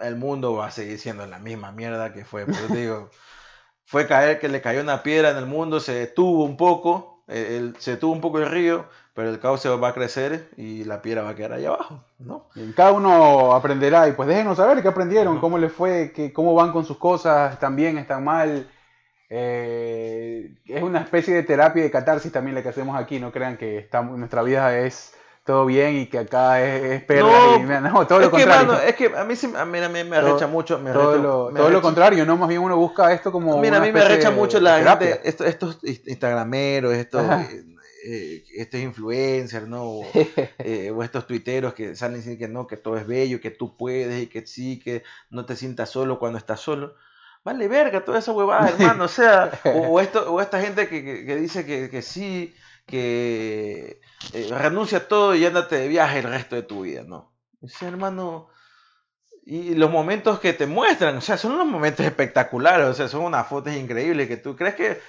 el mundo va a seguir siendo la misma mierda que fue. Pero digo, fue caer que le cayó una piedra en el mundo, se detuvo un poco, el, se detuvo un poco el río pero el caos se va a crecer y la piedra va a quedar ahí abajo, ¿no? cada uno aprenderá y pues déjenos saber qué aprendieron, cómo les fue, qué, cómo van con sus cosas, están bien, están mal. Eh, es una especie de terapia de catarsis también la que hacemos aquí, no crean que estamos, nuestra vida es todo bien y que acá es, es no, no, todo lo contrario. es que a mí, a mí, a mí me arrecha mucho. Me todo, lo, todo lo, contrario, no, más bien uno busca esto como. Mira, a mí me arrecha mucho la gente, estos, estos instagrameros, estos, eh, estos influencers, ¿no? Eh, o, estos tuiteros que salen diciendo que no, que todo es bello, que tú puedes y que sí, que no te sientas solo cuando estás solo. Vale verga toda esa huevada, hermano. O sea, o, esto, o esta gente que, que, dice que, que sí que eh, renuncia a todo y ándate de viaje el resto de tu vida, ¿no? Dice, hermano, y los momentos que te muestran, o sea, son unos momentos espectaculares, o sea, son unas fotos increíbles que tú crees que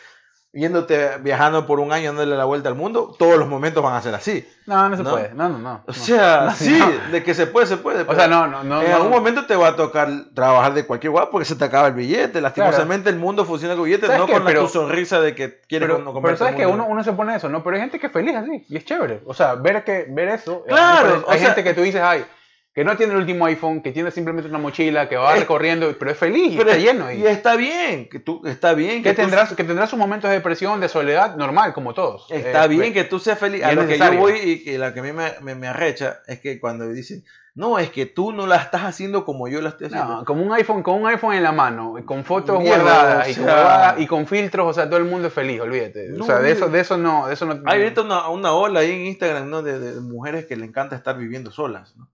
yéndote viajando por un año dándole la vuelta al mundo, todos los momentos van a ser así. No, no se puede. No, no, no. O sea, sí, de que se puede, se puede. O sea, no, no, no. En algún momento te va a tocar trabajar de cualquier lugar porque se te acaba el billete. Lastimosamente el mundo funciona con billetes, no con tu sonrisa de que quieres pero, no Pero sabes que uno, uno se pone eso, ¿no? Pero hay gente que es feliz así y es chévere. O sea, ver, que, ver eso. Claro. Hay, gente que tú dices, ay, que no tiene el último iPhone, que tiene simplemente una mochila, que va recorriendo, pero es feliz, y está lleno. Y, está bien, que tú, está bien. Que, tendrás, que tendrás sus momentos de depresión, de soledad, normal, como todos. Está eh, bien que tú seas feliz. A lo que yo voy y que la que a mí me, me, arrecha es que cuando dicen, no, es que tú no la estás haciendo como yo la estoy haciendo. No, como un iPhone, con un iPhone en la mano, con fotos guardadas y, con, filtros, o sea, todo el mundo es feliz, olvídate. o sea, de eso, de eso no, de eso no. Hay ahorita una, una ola ahí en Instagram, ¿no? De, de, mujeres que le encanta estar viviendo solas, ¿no?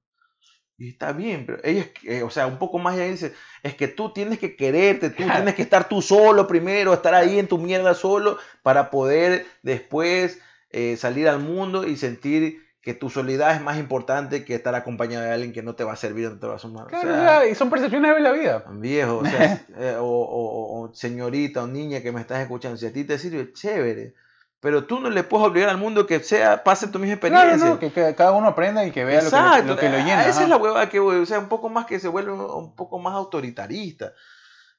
Y está bien, pero ella, eh, o sea, un poco más ella dice, es que tú tienes que quererte, tú tienes que estar tú solo primero, estar ahí en tu mierda solo para poder después eh, salir al mundo y sentir que tu soledad es más importante que estar acompañado de alguien que no te va a servir, no te va a sumar. Claro, y son percepciones de la vida. Viejo, o, sea, eh, o, o, señorita o niña que me estás escuchando, si a ti te sirve, chévere. Pero tú no le puedes obligar al mundo que sea, pase tu misma experiencia. Claro, no, que, cada uno aprenda y que vea lo que, lo que, lo llena. Esa es la hueva que, o sea, un poco más que se vuelve un poco más autoritarista.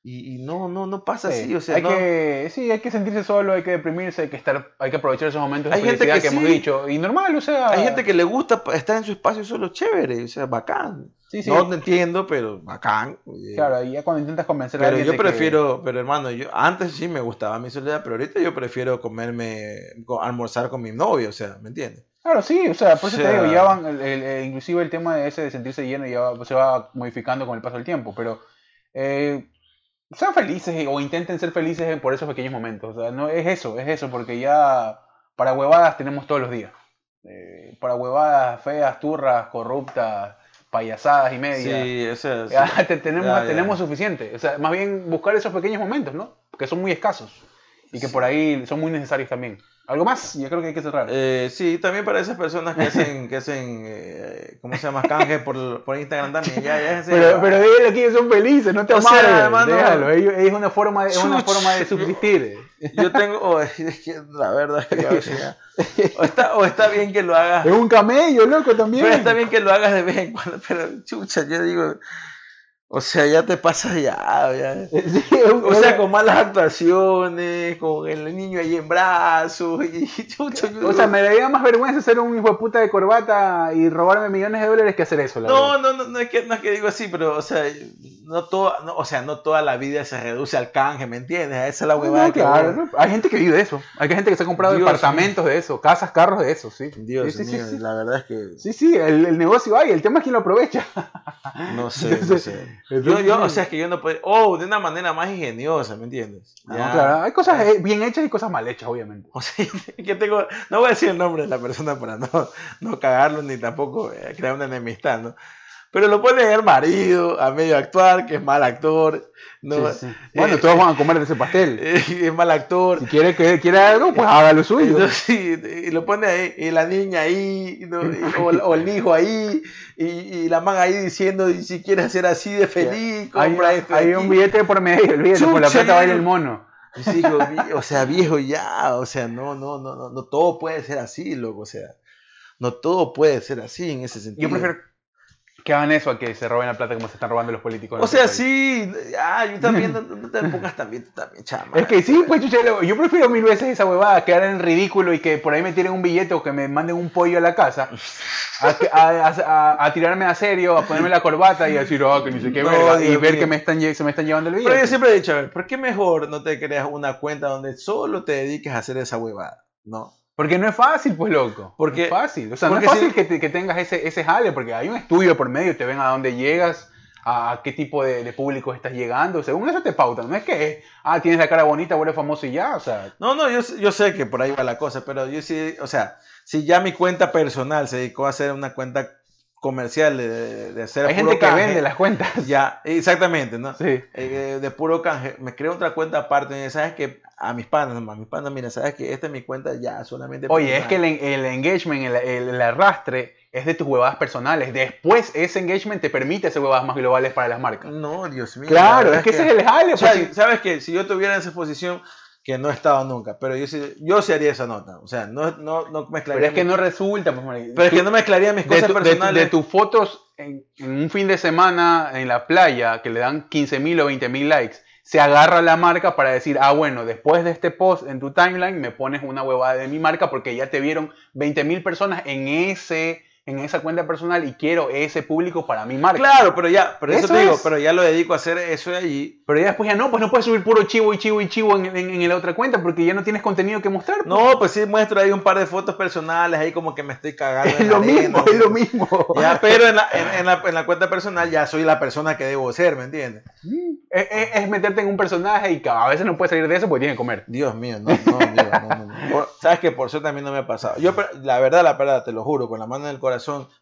Y, y no, no, no pasa así. O sea, hay que, sí, hay que sentirse solo, hay que deprimirse, hay que estar, hay que aprovechar esos momentos de hay felicidad que, hemos dicho. Y normal, o sea. Hay gente que le gusta estar en su espacio solo chévere, o sea, bacán. No te entiendo, pero bacán. Claro, y ya cuando intentas convencer a alguien. Pero yo prefiero, pero hermano, yo antes sí me gustaba mi soledad, pero ahorita yo prefiero comerme, almorzar con mi novio, o sea, ¿me entiendes? Claro, sí, o sea, por eso te digo, ya van, inclusive el tema de ese de sentirse lleno ya se va modificando con el paso del tiempo, pero eh, sean felices o intenten ser felices por esos pequeños momentos, o sea, no es eso, es eso, porque ya para huevadas tenemos todos los días, eh, para huevadas feas, turras, corruptas, payasadas y media. Sí, eso es. tenemos, tenemos suficiente. O sea, más bien buscar esos pequeños momentos, ¿no? Que son muy escasos y que por ahí son muy necesarios también. ¿Algo más? Yo creo que hay que cerrar. Eh, sí, también para esas personas que hacen, que hacen eh, ¿cómo se llama? Canje por, por Instagram también. Ya, ya pero, pero dígale que son felices, no te amargues. Es una forma de, es una forma de subsistir. Yo tengo, oh, es que la verdad es que o, está, o está bien que lo hagas. Es un camello, loco, también. Pero está bien que lo hagas de vez en cuando, pero chucha, yo digo, o sea, ya te pasas ya, ya. o sea, con malas actuaciones, con el niño ahí en brazos. Y, o sea, me daría más vergüenza ser un hijo de puta de corbata y robarme millones de dólares que hacer eso. no, no, no, no, es que, no es que digo así, pero, o sea, no, toda, no, o sea, no toda la vida se reduce al canje, ¿me entiendes? Esa es la huevada que claro, Hay gente que vive de eso. Hay gente que se ha comprado departamentos de eso, casas, carros de eso, sí. Dios mío, la verdad es que... Sí, sí, el, el negocio hay, el tema es quién lo aprovecha. No sé, no sé. Yo, yo, o sea, es que yo no puedo. Oh, de una manera más ingeniosa, ¿me entiendes? No, claro. Hay cosas bien hechas y cosas mal hechas, obviamente. O sea, que tengo. No voy a decir el nombre de la persona para no, no cagarlo ni tampoco eh, crear una enemistad, ¿no? Pero lo pone el marido a medio actuar, que es mal actor. ¿no? Bueno, todos van a comer de ese pastel. es mal actor. Si quiere, que, quiere algo, pues haga lo suyo. y lo pone ahí, y la niña ahí, o, el hijo ahí, y, la man ahí diciendo, y si quieres ser así de feliz, compra hay, esto. Hay un billete por medio, olvídate, por la plata va a ir el mono. o sea, viejo ya, o sea, no, no, no, no, no todo puede ser así, loco, o sea, no todo puede ser así en ese sentido. Yo prefiero que hagan eso a que se roben la plata como se están robando los políticos. O sea, sí, ah, yo también, te pongas también, también, chama. Es que sí, pues yo prefiero mil veces esa huevada, quedar en ridículo y que por ahí me tiren un billete o que me manden un pollo a la casa, a, a, tirarme a serio, a ponerme la corbata y a decir, oh, que ni sé qué y ver que me están, se me están llevando el billete. Pero yo siempre he dicho, a ver, ¿por qué mejor no te creas una cuenta donde solo te dediques a hacer esa huevada? ¿No? Porque no es fácil, pues loco. Porque, es fácil. O sea, no es fácil que, que, tengas ese, ese jale, porque hay un estudio por medio, te ven a dónde llegas, a qué tipo de, de, público estás llegando. Según eso te pautan. No es que, ah, tienes la cara bonita, eres famoso y ya. O sea. No, no, yo, yo sé que por ahí va la cosa, pero yo sí, o sea, si ya mi cuenta personal se dedicó a hacer una cuenta comercial de, de hacer Hay gente que vende las cuentas. Ya, exactamente, ¿no? Sí. Eh, de puro canje. Me creo otra cuenta aparte. ¿Sabes que A mis panas, a mis panas, mira, ¿sabes que Esta es mi cuenta ya solamente. Oye, es que el, el engagement, el, el, arrastre es de tus huevadas personales. Después ese engagement te permite hacer huevadas más globales para las marcas. No, Dios mío. Claro, es que, ese es el jale. Pues, ¿Sabes que Si yo tuviera esa posición que no he estado nunca, pero yo sí, yo sí haría esa nota, o sea, no, no, no mezclaría... Pero es que no resulta, pues, Pero es que no mezclaría mis cosas personales. De, tus fotos en, un fin de semana en la playa, que le dan 15.000 o 20.000 likes, se agarra la marca para decir, ah, bueno, después de este post en tu timeline me pones una huevada de mi marca porque ya te vieron 20.000 personas en ese en esa cuenta personal y quiero ese público para mi marca. Claro, pero ya, pero eso, te digo, pero ya lo dedico a hacer eso de allí. Pero ya después ya no, pues no puedes subir puro chivo y chivo y chivo en, en, la otra cuenta porque ya no tienes contenido que mostrar. Pues. No, pues sí muestro ahí un par de fotos personales ahí como que me estoy cagando. Es lo mismo, es lo mismo. Ya, pero en la, en, la, en la cuenta personal ya soy la persona que debo ser, ¿me entiendes? Mm, es, meterte en un personaje y a veces no puedes salir de eso porque tienes que comer. Dios mío, no, no, no, no, Sabes que por eso también no me ha pasado. Yo, la verdad, la verdad, te lo juro, con la mano en el corazón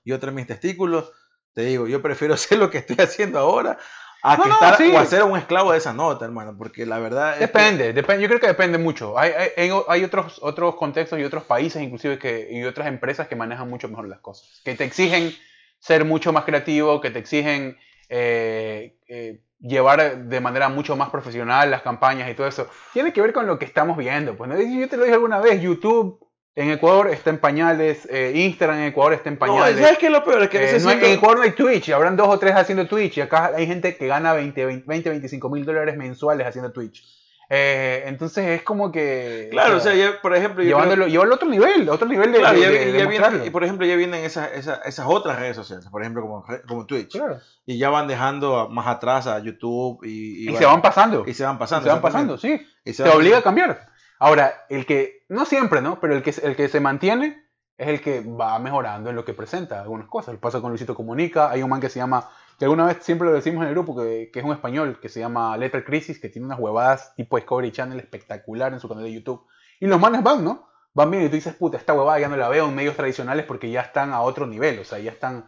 y otra mis testículos, te digo, yo prefiero hacer lo que estoy haciendo ahora a que estar o a ser un esclavo de esa nota, hermano, porque la verdad... Depende, depende yo creo que depende mucho. Hay, hay, hay, otros, otros contextos y otros países, inclusive, que, y otras empresas que manejan mucho mejor las cosas, que te exigen ser mucho más creativo, que te exigen eh, eh, llevar de manera mucho más profesional las campañas y todo eso. Tiene que ver con lo que estamos viendo. Pues, yo te lo dije alguna vez, YouTube en Ecuador está en pañales, eh, Instagram en Ecuador está en pañales. No, ¿sabes qué es lo peor? Es que eh, En Ecuador no hay Twitch, habrán dos o tres haciendo Twitch y acá hay gente que gana 20, 20 25 mil dólares mensuales haciendo Twitch. Eh, entonces es como que. Claro, o sea, por ejemplo. Llevándolo, al otro nivel, otro nivel de. Claro, ya, y por ejemplo, ya vienen esas, esas, esas, otras redes sociales, por ejemplo, como, como Twitch. Claro. Y ya van dejando más atrás a YouTube y. Y, se van pasando. Y se van pasando. se van pasando, sí. Y se te obliga a cambiar. Ahora, el que, no siempre, ¿no? Pero el que, el que se mantiene es el que va mejorando en lo que presenta algunas cosas. El pasa con Luisito Comunica, hay un man que se llama, que alguna vez siempre lo decimos en el grupo, que, que es un español, que se llama Letter Crisis, que tiene unas huevadas tipo Discovery Channel espectacular en su canal de YouTube. Y los manes van, ¿no? Van bien y tú dices, puta, esta huevada ya no la veo en medios tradicionales porque ya están a otro nivel, o sea, ya están...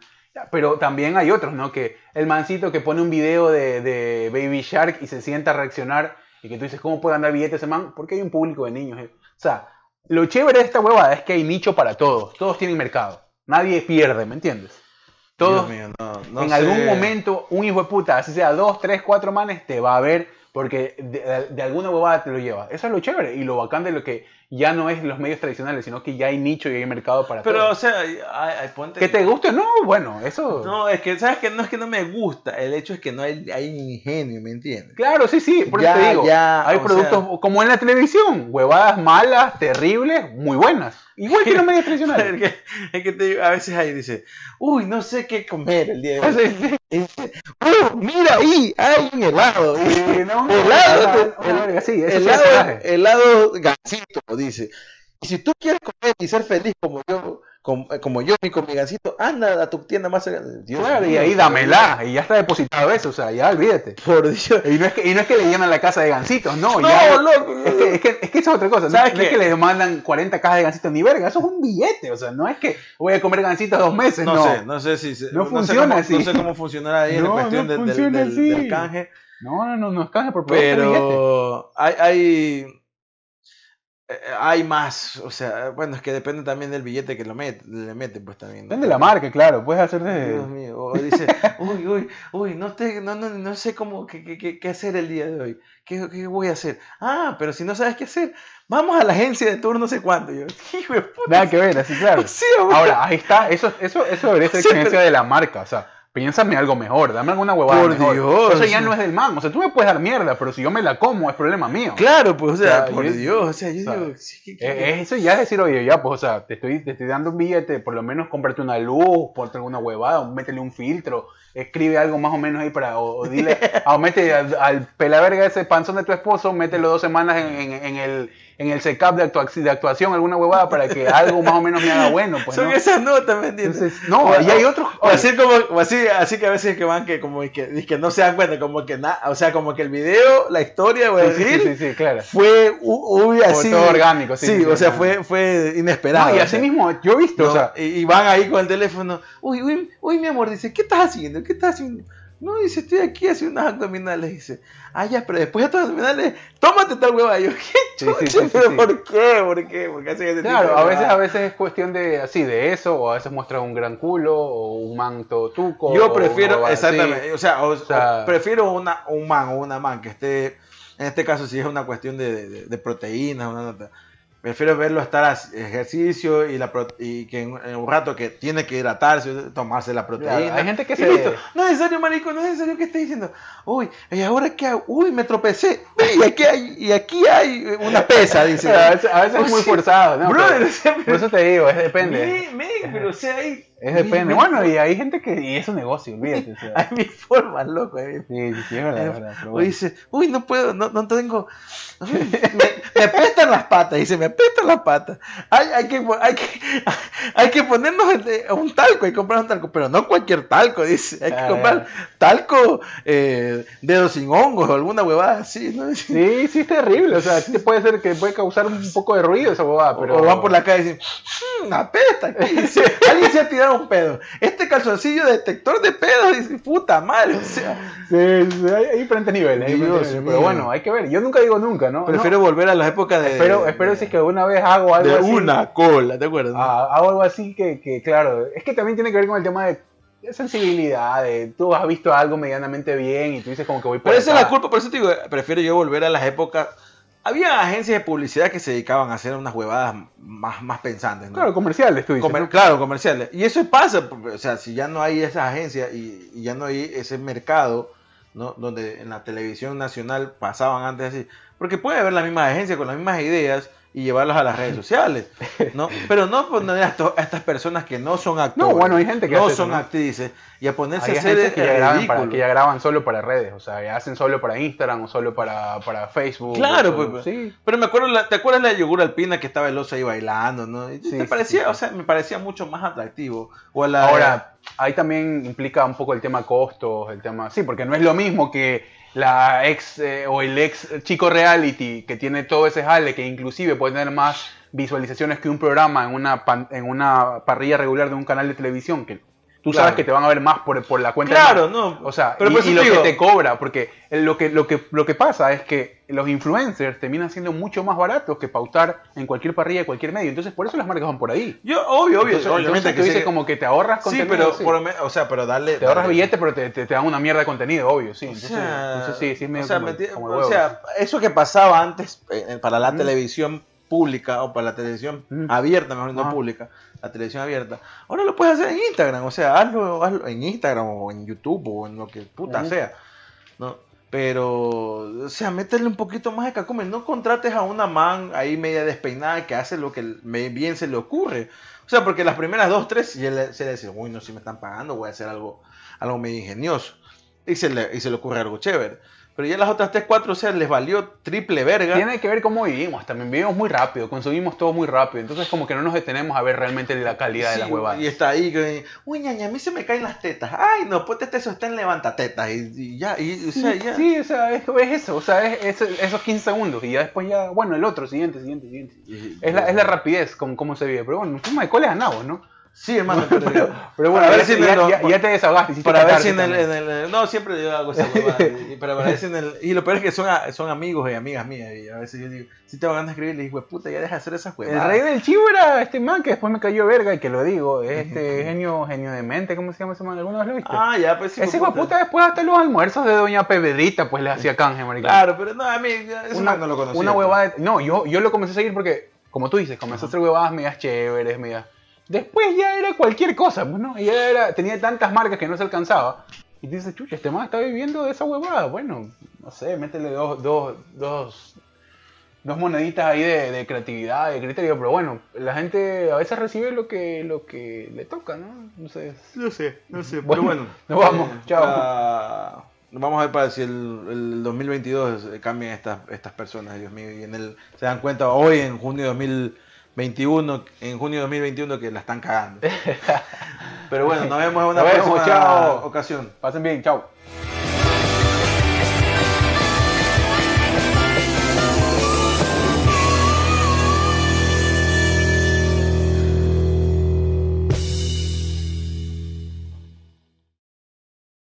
Pero también hay otros, ¿no? Que el mancito que pone un video de, de Baby Shark y se sienta a reaccionar y que tú dices, ¿cómo puede andar billetes ese man? Porque hay un público de niños. Eh. O sea, lo chévere de esta huevada es que hay nicho para todos. Todos tienen mercado. Nadie pierde, ¿me entiendes? Todos, en algún momento, un hijo de puta, así sea dos, tres, cuatro manes, te va a ver porque de, de, alguna huevada te lo lleva. Eso es lo chévere y lo bacán de lo que ya no es los medios tradicionales, sino que ya hay nicho y hay mercado para Pero, todo. o sea, hay, hay ¿Que te guste? No, bueno, eso... No, es que, ¿sabes que No es que no me gusta, el hecho es que no hay, hay ingenio, ¿me entiendes? Claro, sí, sí, por eso te digo. hay productos como en la televisión, huevadas malas, terribles, muy buenas. Igual que los medios tradicionales. es que, es que te, a veces ahí dice, uy, no sé qué comer el día de hoy. oh, mira ahí, hay un helado. helado, helado, sí, helado, helado gansito, dice. Y si tú quieres comer y ser feliz como yo, como, como yo, mi comigancito, anda a tu tienda más cercana. claro, y ahí dámela, y ya está depositado eso, o sea, ya olvídate. Por Dios. Y no es que, y no es que le llenan la casa de gancitos, no. No, ya, loco. Es que, es, que, es que eso es otra cosa. ¿Sabes no, es que le mandan 40 cajas de gancitos ni verga, eso es un billete, o sea, no es que voy a comer gancitos dos meses, no. No sé, no sé si. no, funciona así. No sé cómo funcionará ahí en la cuestión del, del, del, canje. No, no, no, no es canje por Pero hay, hay eh, hay más, o sea, bueno, es que depende también del billete que lo mete, le mete, pues también. Depende de la marca, claro, puedes hacer de... Dios mío, o dice, uy, uy, uy, no, te, no, no, no sé cómo, qué, qué, qué, hacer el día de hoy, ¿Qué, ¿Qué, voy a hacer? Ah, pero si no sabes qué hacer, vamos a la agencia de turno, no sé cuánto. Yo, hijo de puta. Nada que ver, así claro. Ahora, ahí está, eso, eso, eso debería ser de la marca, o sea Piénsame algo mejor, dame alguna huevada por mejor. Dios. Eso ya no es del man. O sea, tú me puedes dar mierda, pero si yo me la como, es problema mío. Claro, pues, o sea, por Dios. O sea, yo digo. Eh, eso ya es decir, oye, ya, pues, o sea, te estoy, te estoy dando un billete, por lo menos cómprate una luz, ponte alguna huevada, métele un filtro, escribe algo más o menos ahí para. O, dile, o mete al, pelaverga ese panzón de tu esposo, mételo dos semanas en, en, en el en el SECAP de, de, actuación alguna huevada para que algo más o menos me haga bueno. Pues, Son esas notas, ¿me entiendes? no, y hay otros. así como, así, así que a veces que van que como que, que no se dan cuenta, como que nada, o sea, como que el video, la historia, voy a decir, sí, claro. fue así. todo orgánico, sí. o sea, fue, fue inesperado. y así mismo, yo he visto, o sea, y, van ahí con el teléfono, uy, uy, uy, mi amor, dice, ¿qué estás haciendo? ¿Qué estás haciendo? No, dice, estoy aquí haciendo unas abdominales. Dice, ah, ya, pero después de estos abdominales, tómate tal hueva. yo, ¿qué chucha? ¿Pero por qué? ¿Por qué? Hace ese Claro, a veces, a veces es cuestión de así, de eso, o a veces muestra un gran culo, o un manto tuco. Yo prefiero, exactamente, o sea, prefiero una, un man o una man que esté, en este caso, si es una cuestión de, de, de proteínas, una nota Prefiero verlo estar a ejercicio y, la y que en, un rato que tiene que hidratarse, tomarse la proteína. hay gente que se... No es necesario, marico, no es necesario que esté diciendo, uy, ¿y ahora qué hago? Uy, me tropecé. Y aquí hay, y aquí hay una pesa, dice. a veces, es muy forzado, ¿no? Brother, por eso te digo, es, depende. Me, pero o sea, hay es depende. Bueno, y hay gente que. Y es un negocio, olvídate. hay mi forma, loco. Sí, sí, sí, es verdad. Es verdad pero dice, uy, no puedo, no, no tengo. me, me apestan las patas, dice, me apestan las patas. Hay, hay, que, hay, que, hay que ponernos un talco, hay que comprar un talco, pero no cualquier talco, dice. Hay que comprar talco eh, dedos sin hongos o alguna huevada así, ¿no? Sí, sí, es terrible. O sea, sí puede ser que puede causar un poco de ruido esa huevada, pero. O van por la calle y dicen, mmm, apesta. Alguien se ha tirado un pedo. Este calzoncillo detector de pedos, dice, puta madre. O sea, sí, hay, diferentes niveles. pero bueno, hay que ver. Yo nunca digo nunca, ¿no? Prefiero volver a las épocas de. Espero, espero si es que alguna vez hago algo de así. una cola, ¿te acuerdas? Ah, hago algo así que, que, claro, es que también tiene que ver con el tema de sensibilidad, de tú has visto algo medianamente bien y tú dices como que voy por Pero esa es la culpa, por eso te digo, prefiero yo volver a las épocas había agencias de publicidad que se dedicaban a hacer unas huevadas más, más pensantes. ¿no? Claro, comerciales, tú dices. Claro, comerciales. Y eso pasa, o sea, si ya no hay esa agencia y, y, ya no hay ese mercado, ¿no? Donde en la televisión nacional pasaban antes así. Porque puede haber la misma agencia con las mismas ideas y llevarlas a las redes sociales, ¿no? Pero no poner a, estas personas que no son actores, no, bueno, hay gente que no son actrices y a ponerse a hacer que ya, graban para, que ya graban solo para redes, o sea, ya hacen solo para Instagram o solo para, para Facebook. Claro, pues, sí. Pero me acuerdo, ¿te acuerdas la de Yogur Alpina que estaba el oso ahí bailando, no? Sí, parecía, o sea, me parecía mucho más atractivo. O Ahora, ahí también implica un poco el tema costos, el tema, sí, porque no es lo mismo que la ex eh, o el ex chico reality que tiene todo ese jale, que inclusive puede tener más visualizaciones que un programa en una, en una parrilla regular de un canal de televisión, que tú sabes que te van a ver más por, por la cuenta. Claro, no. O sea, pero y, lo que te cobra, porque lo que, lo, que, lo que pasa es que los influencers terminan siendo mucho más baratos que pautar en cualquier parrilla de cualquier medio. Entonces, por eso las marcas van por ahí. Yo, obvio, obvio. obviamente que dices como que te ahorras contenido. Sí, pero, o sea, pero darle. Te ahorras billete, pero te, te, dan una mierda de contenido, obvio, sí. Entonces, sí, sí, es medio o sea, eso que pasaba antes eh, para la televisión pública o para la televisión abierta, mejor no pública, la televisión abierta, ahora lo puedes hacer en Instagram, o sea, hazlo, hazlo en Instagram o en YouTube o en lo que puta sea, ¿no? Pero, o sea, métele un poquito más de cacumen. No contrates a una man ahí media despeinada que hace lo que bien se le ocurre. O sea, porque las primeras dos, tres, se le, dice, uy, no, si me están pagando, voy a hacer algo, algo medio ingenioso. Y se, le, y se le ocurre algo chévere. Pero ya las otras tres, cuatro, o sea, les valió triple verga. Tiene que ver cómo vivimos también. Vivimos muy rápido, consumimos todo muy rápido. Entonces, como que no nos detenemos a ver realmente la calidad de la huevada. Y está ahí, que, uy, ñaña, a mí se me caen las tetas. Ay, no, pues eso está en levantatetas. Y, y ya, y, o sea, ya. Sí, o sea, es, eso, o sea, es, esos 15 segundos. Y ya después, ya, bueno, el otro, siguiente, siguiente, siguiente. es, la, es la rapidez con cómo se vive. Pero bueno, forma de coles ganamos, ¿no? Sí, hermano, pero, pero, bueno, a ver, si ya, ya, ya, te desahogaste. Para ver si en el, en el, No, siempre yo hago esa huevada. y, para ver si en el, y lo peor es que son, son amigos y amigas mías. Y a veces yo digo, si te van a escribir, le digo, puta, ya deja de hacer esas huevadas. El rey del chivo era este man que después me cayó verga y que lo digo. Este genio, genio de mente, ¿cómo se llama ese man? ¿Alguna vez lo viste? Ah, ya, pues sí. Ese hijo puta después hasta los almuerzos de Doña Pedrita, pues le hacía canje, maricón. Claro, pero no, a mí, eso una, no lo conocía. Una pues. huevada. No, yo, yo lo comencé a seguir porque, como tú dices, comenzó a hacer huevadas medias chéveres, medias Después ya era cualquier cosa, pues, ¿no? Ya era, tenía tantas marcas que no se alcanzaba. Y dices, chucha, este man está viviendo de esa huevada. Bueno, no sé, métele dos, dos, dos, dos moneditas ahí de, creatividad, de criterio. Pero bueno, la gente a veces recibe lo que, lo que le toca, ¿no? No sé, no sé. Pero bueno, nos vamos. Eh, chao. vamos a ver para si el, 2022 cambian estas, estas personas, Dios mío, y en el, se dan cuenta hoy en junio de 2021, en junio de 2021 que la están cagando. Pero bueno, nos vemos en una próxima ocasión. Pasen bien, chao.